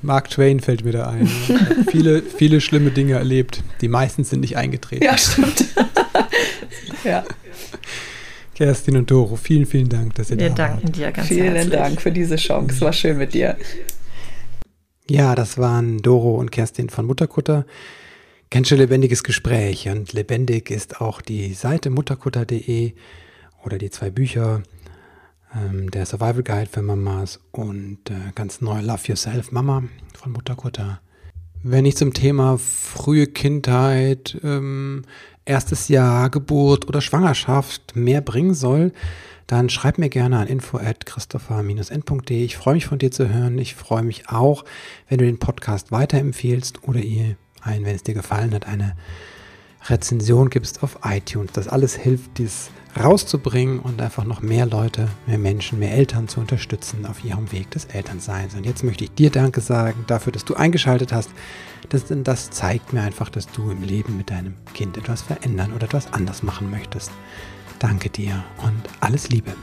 Mark Twain fällt mir da ein. viele, viele schlimme Dinge erlebt. Die meisten sind nicht eingetreten. Ja, stimmt. ja. Kerstin und Doro, vielen, vielen Dank, dass ihr Wir da wart. Wir danken dir ganz vielen herzlich. Vielen Dank für diese Chance. Es war schön mit dir. Ja, das waren Doro und Kerstin von Mutterkutter. Ganz schön lebendiges Gespräch und lebendig ist auch die Seite mutterkutter.de oder die zwei Bücher ähm, der Survival Guide für Mamas und äh, ganz neu Love Yourself Mama von Mutterkutter. Wenn ich zum Thema frühe Kindheit, ähm, erstes Jahr, Geburt oder Schwangerschaft mehr bringen soll, dann schreib mir gerne an info at christopher-n.de. Ich freue mich von dir zu hören. Ich freue mich auch, wenn du den Podcast weiterempfehlst oder ihr ein, wenn es dir gefallen hat, eine Rezension gibst auf iTunes. Das alles hilft, dies rauszubringen und einfach noch mehr Leute, mehr Menschen, mehr Eltern zu unterstützen auf ihrem Weg des Elternseins. Und jetzt möchte ich dir Danke sagen dafür, dass du eingeschaltet hast. Das, das zeigt mir einfach, dass du im Leben mit deinem Kind etwas verändern oder etwas anders machen möchtest. Danke dir und alles Liebe.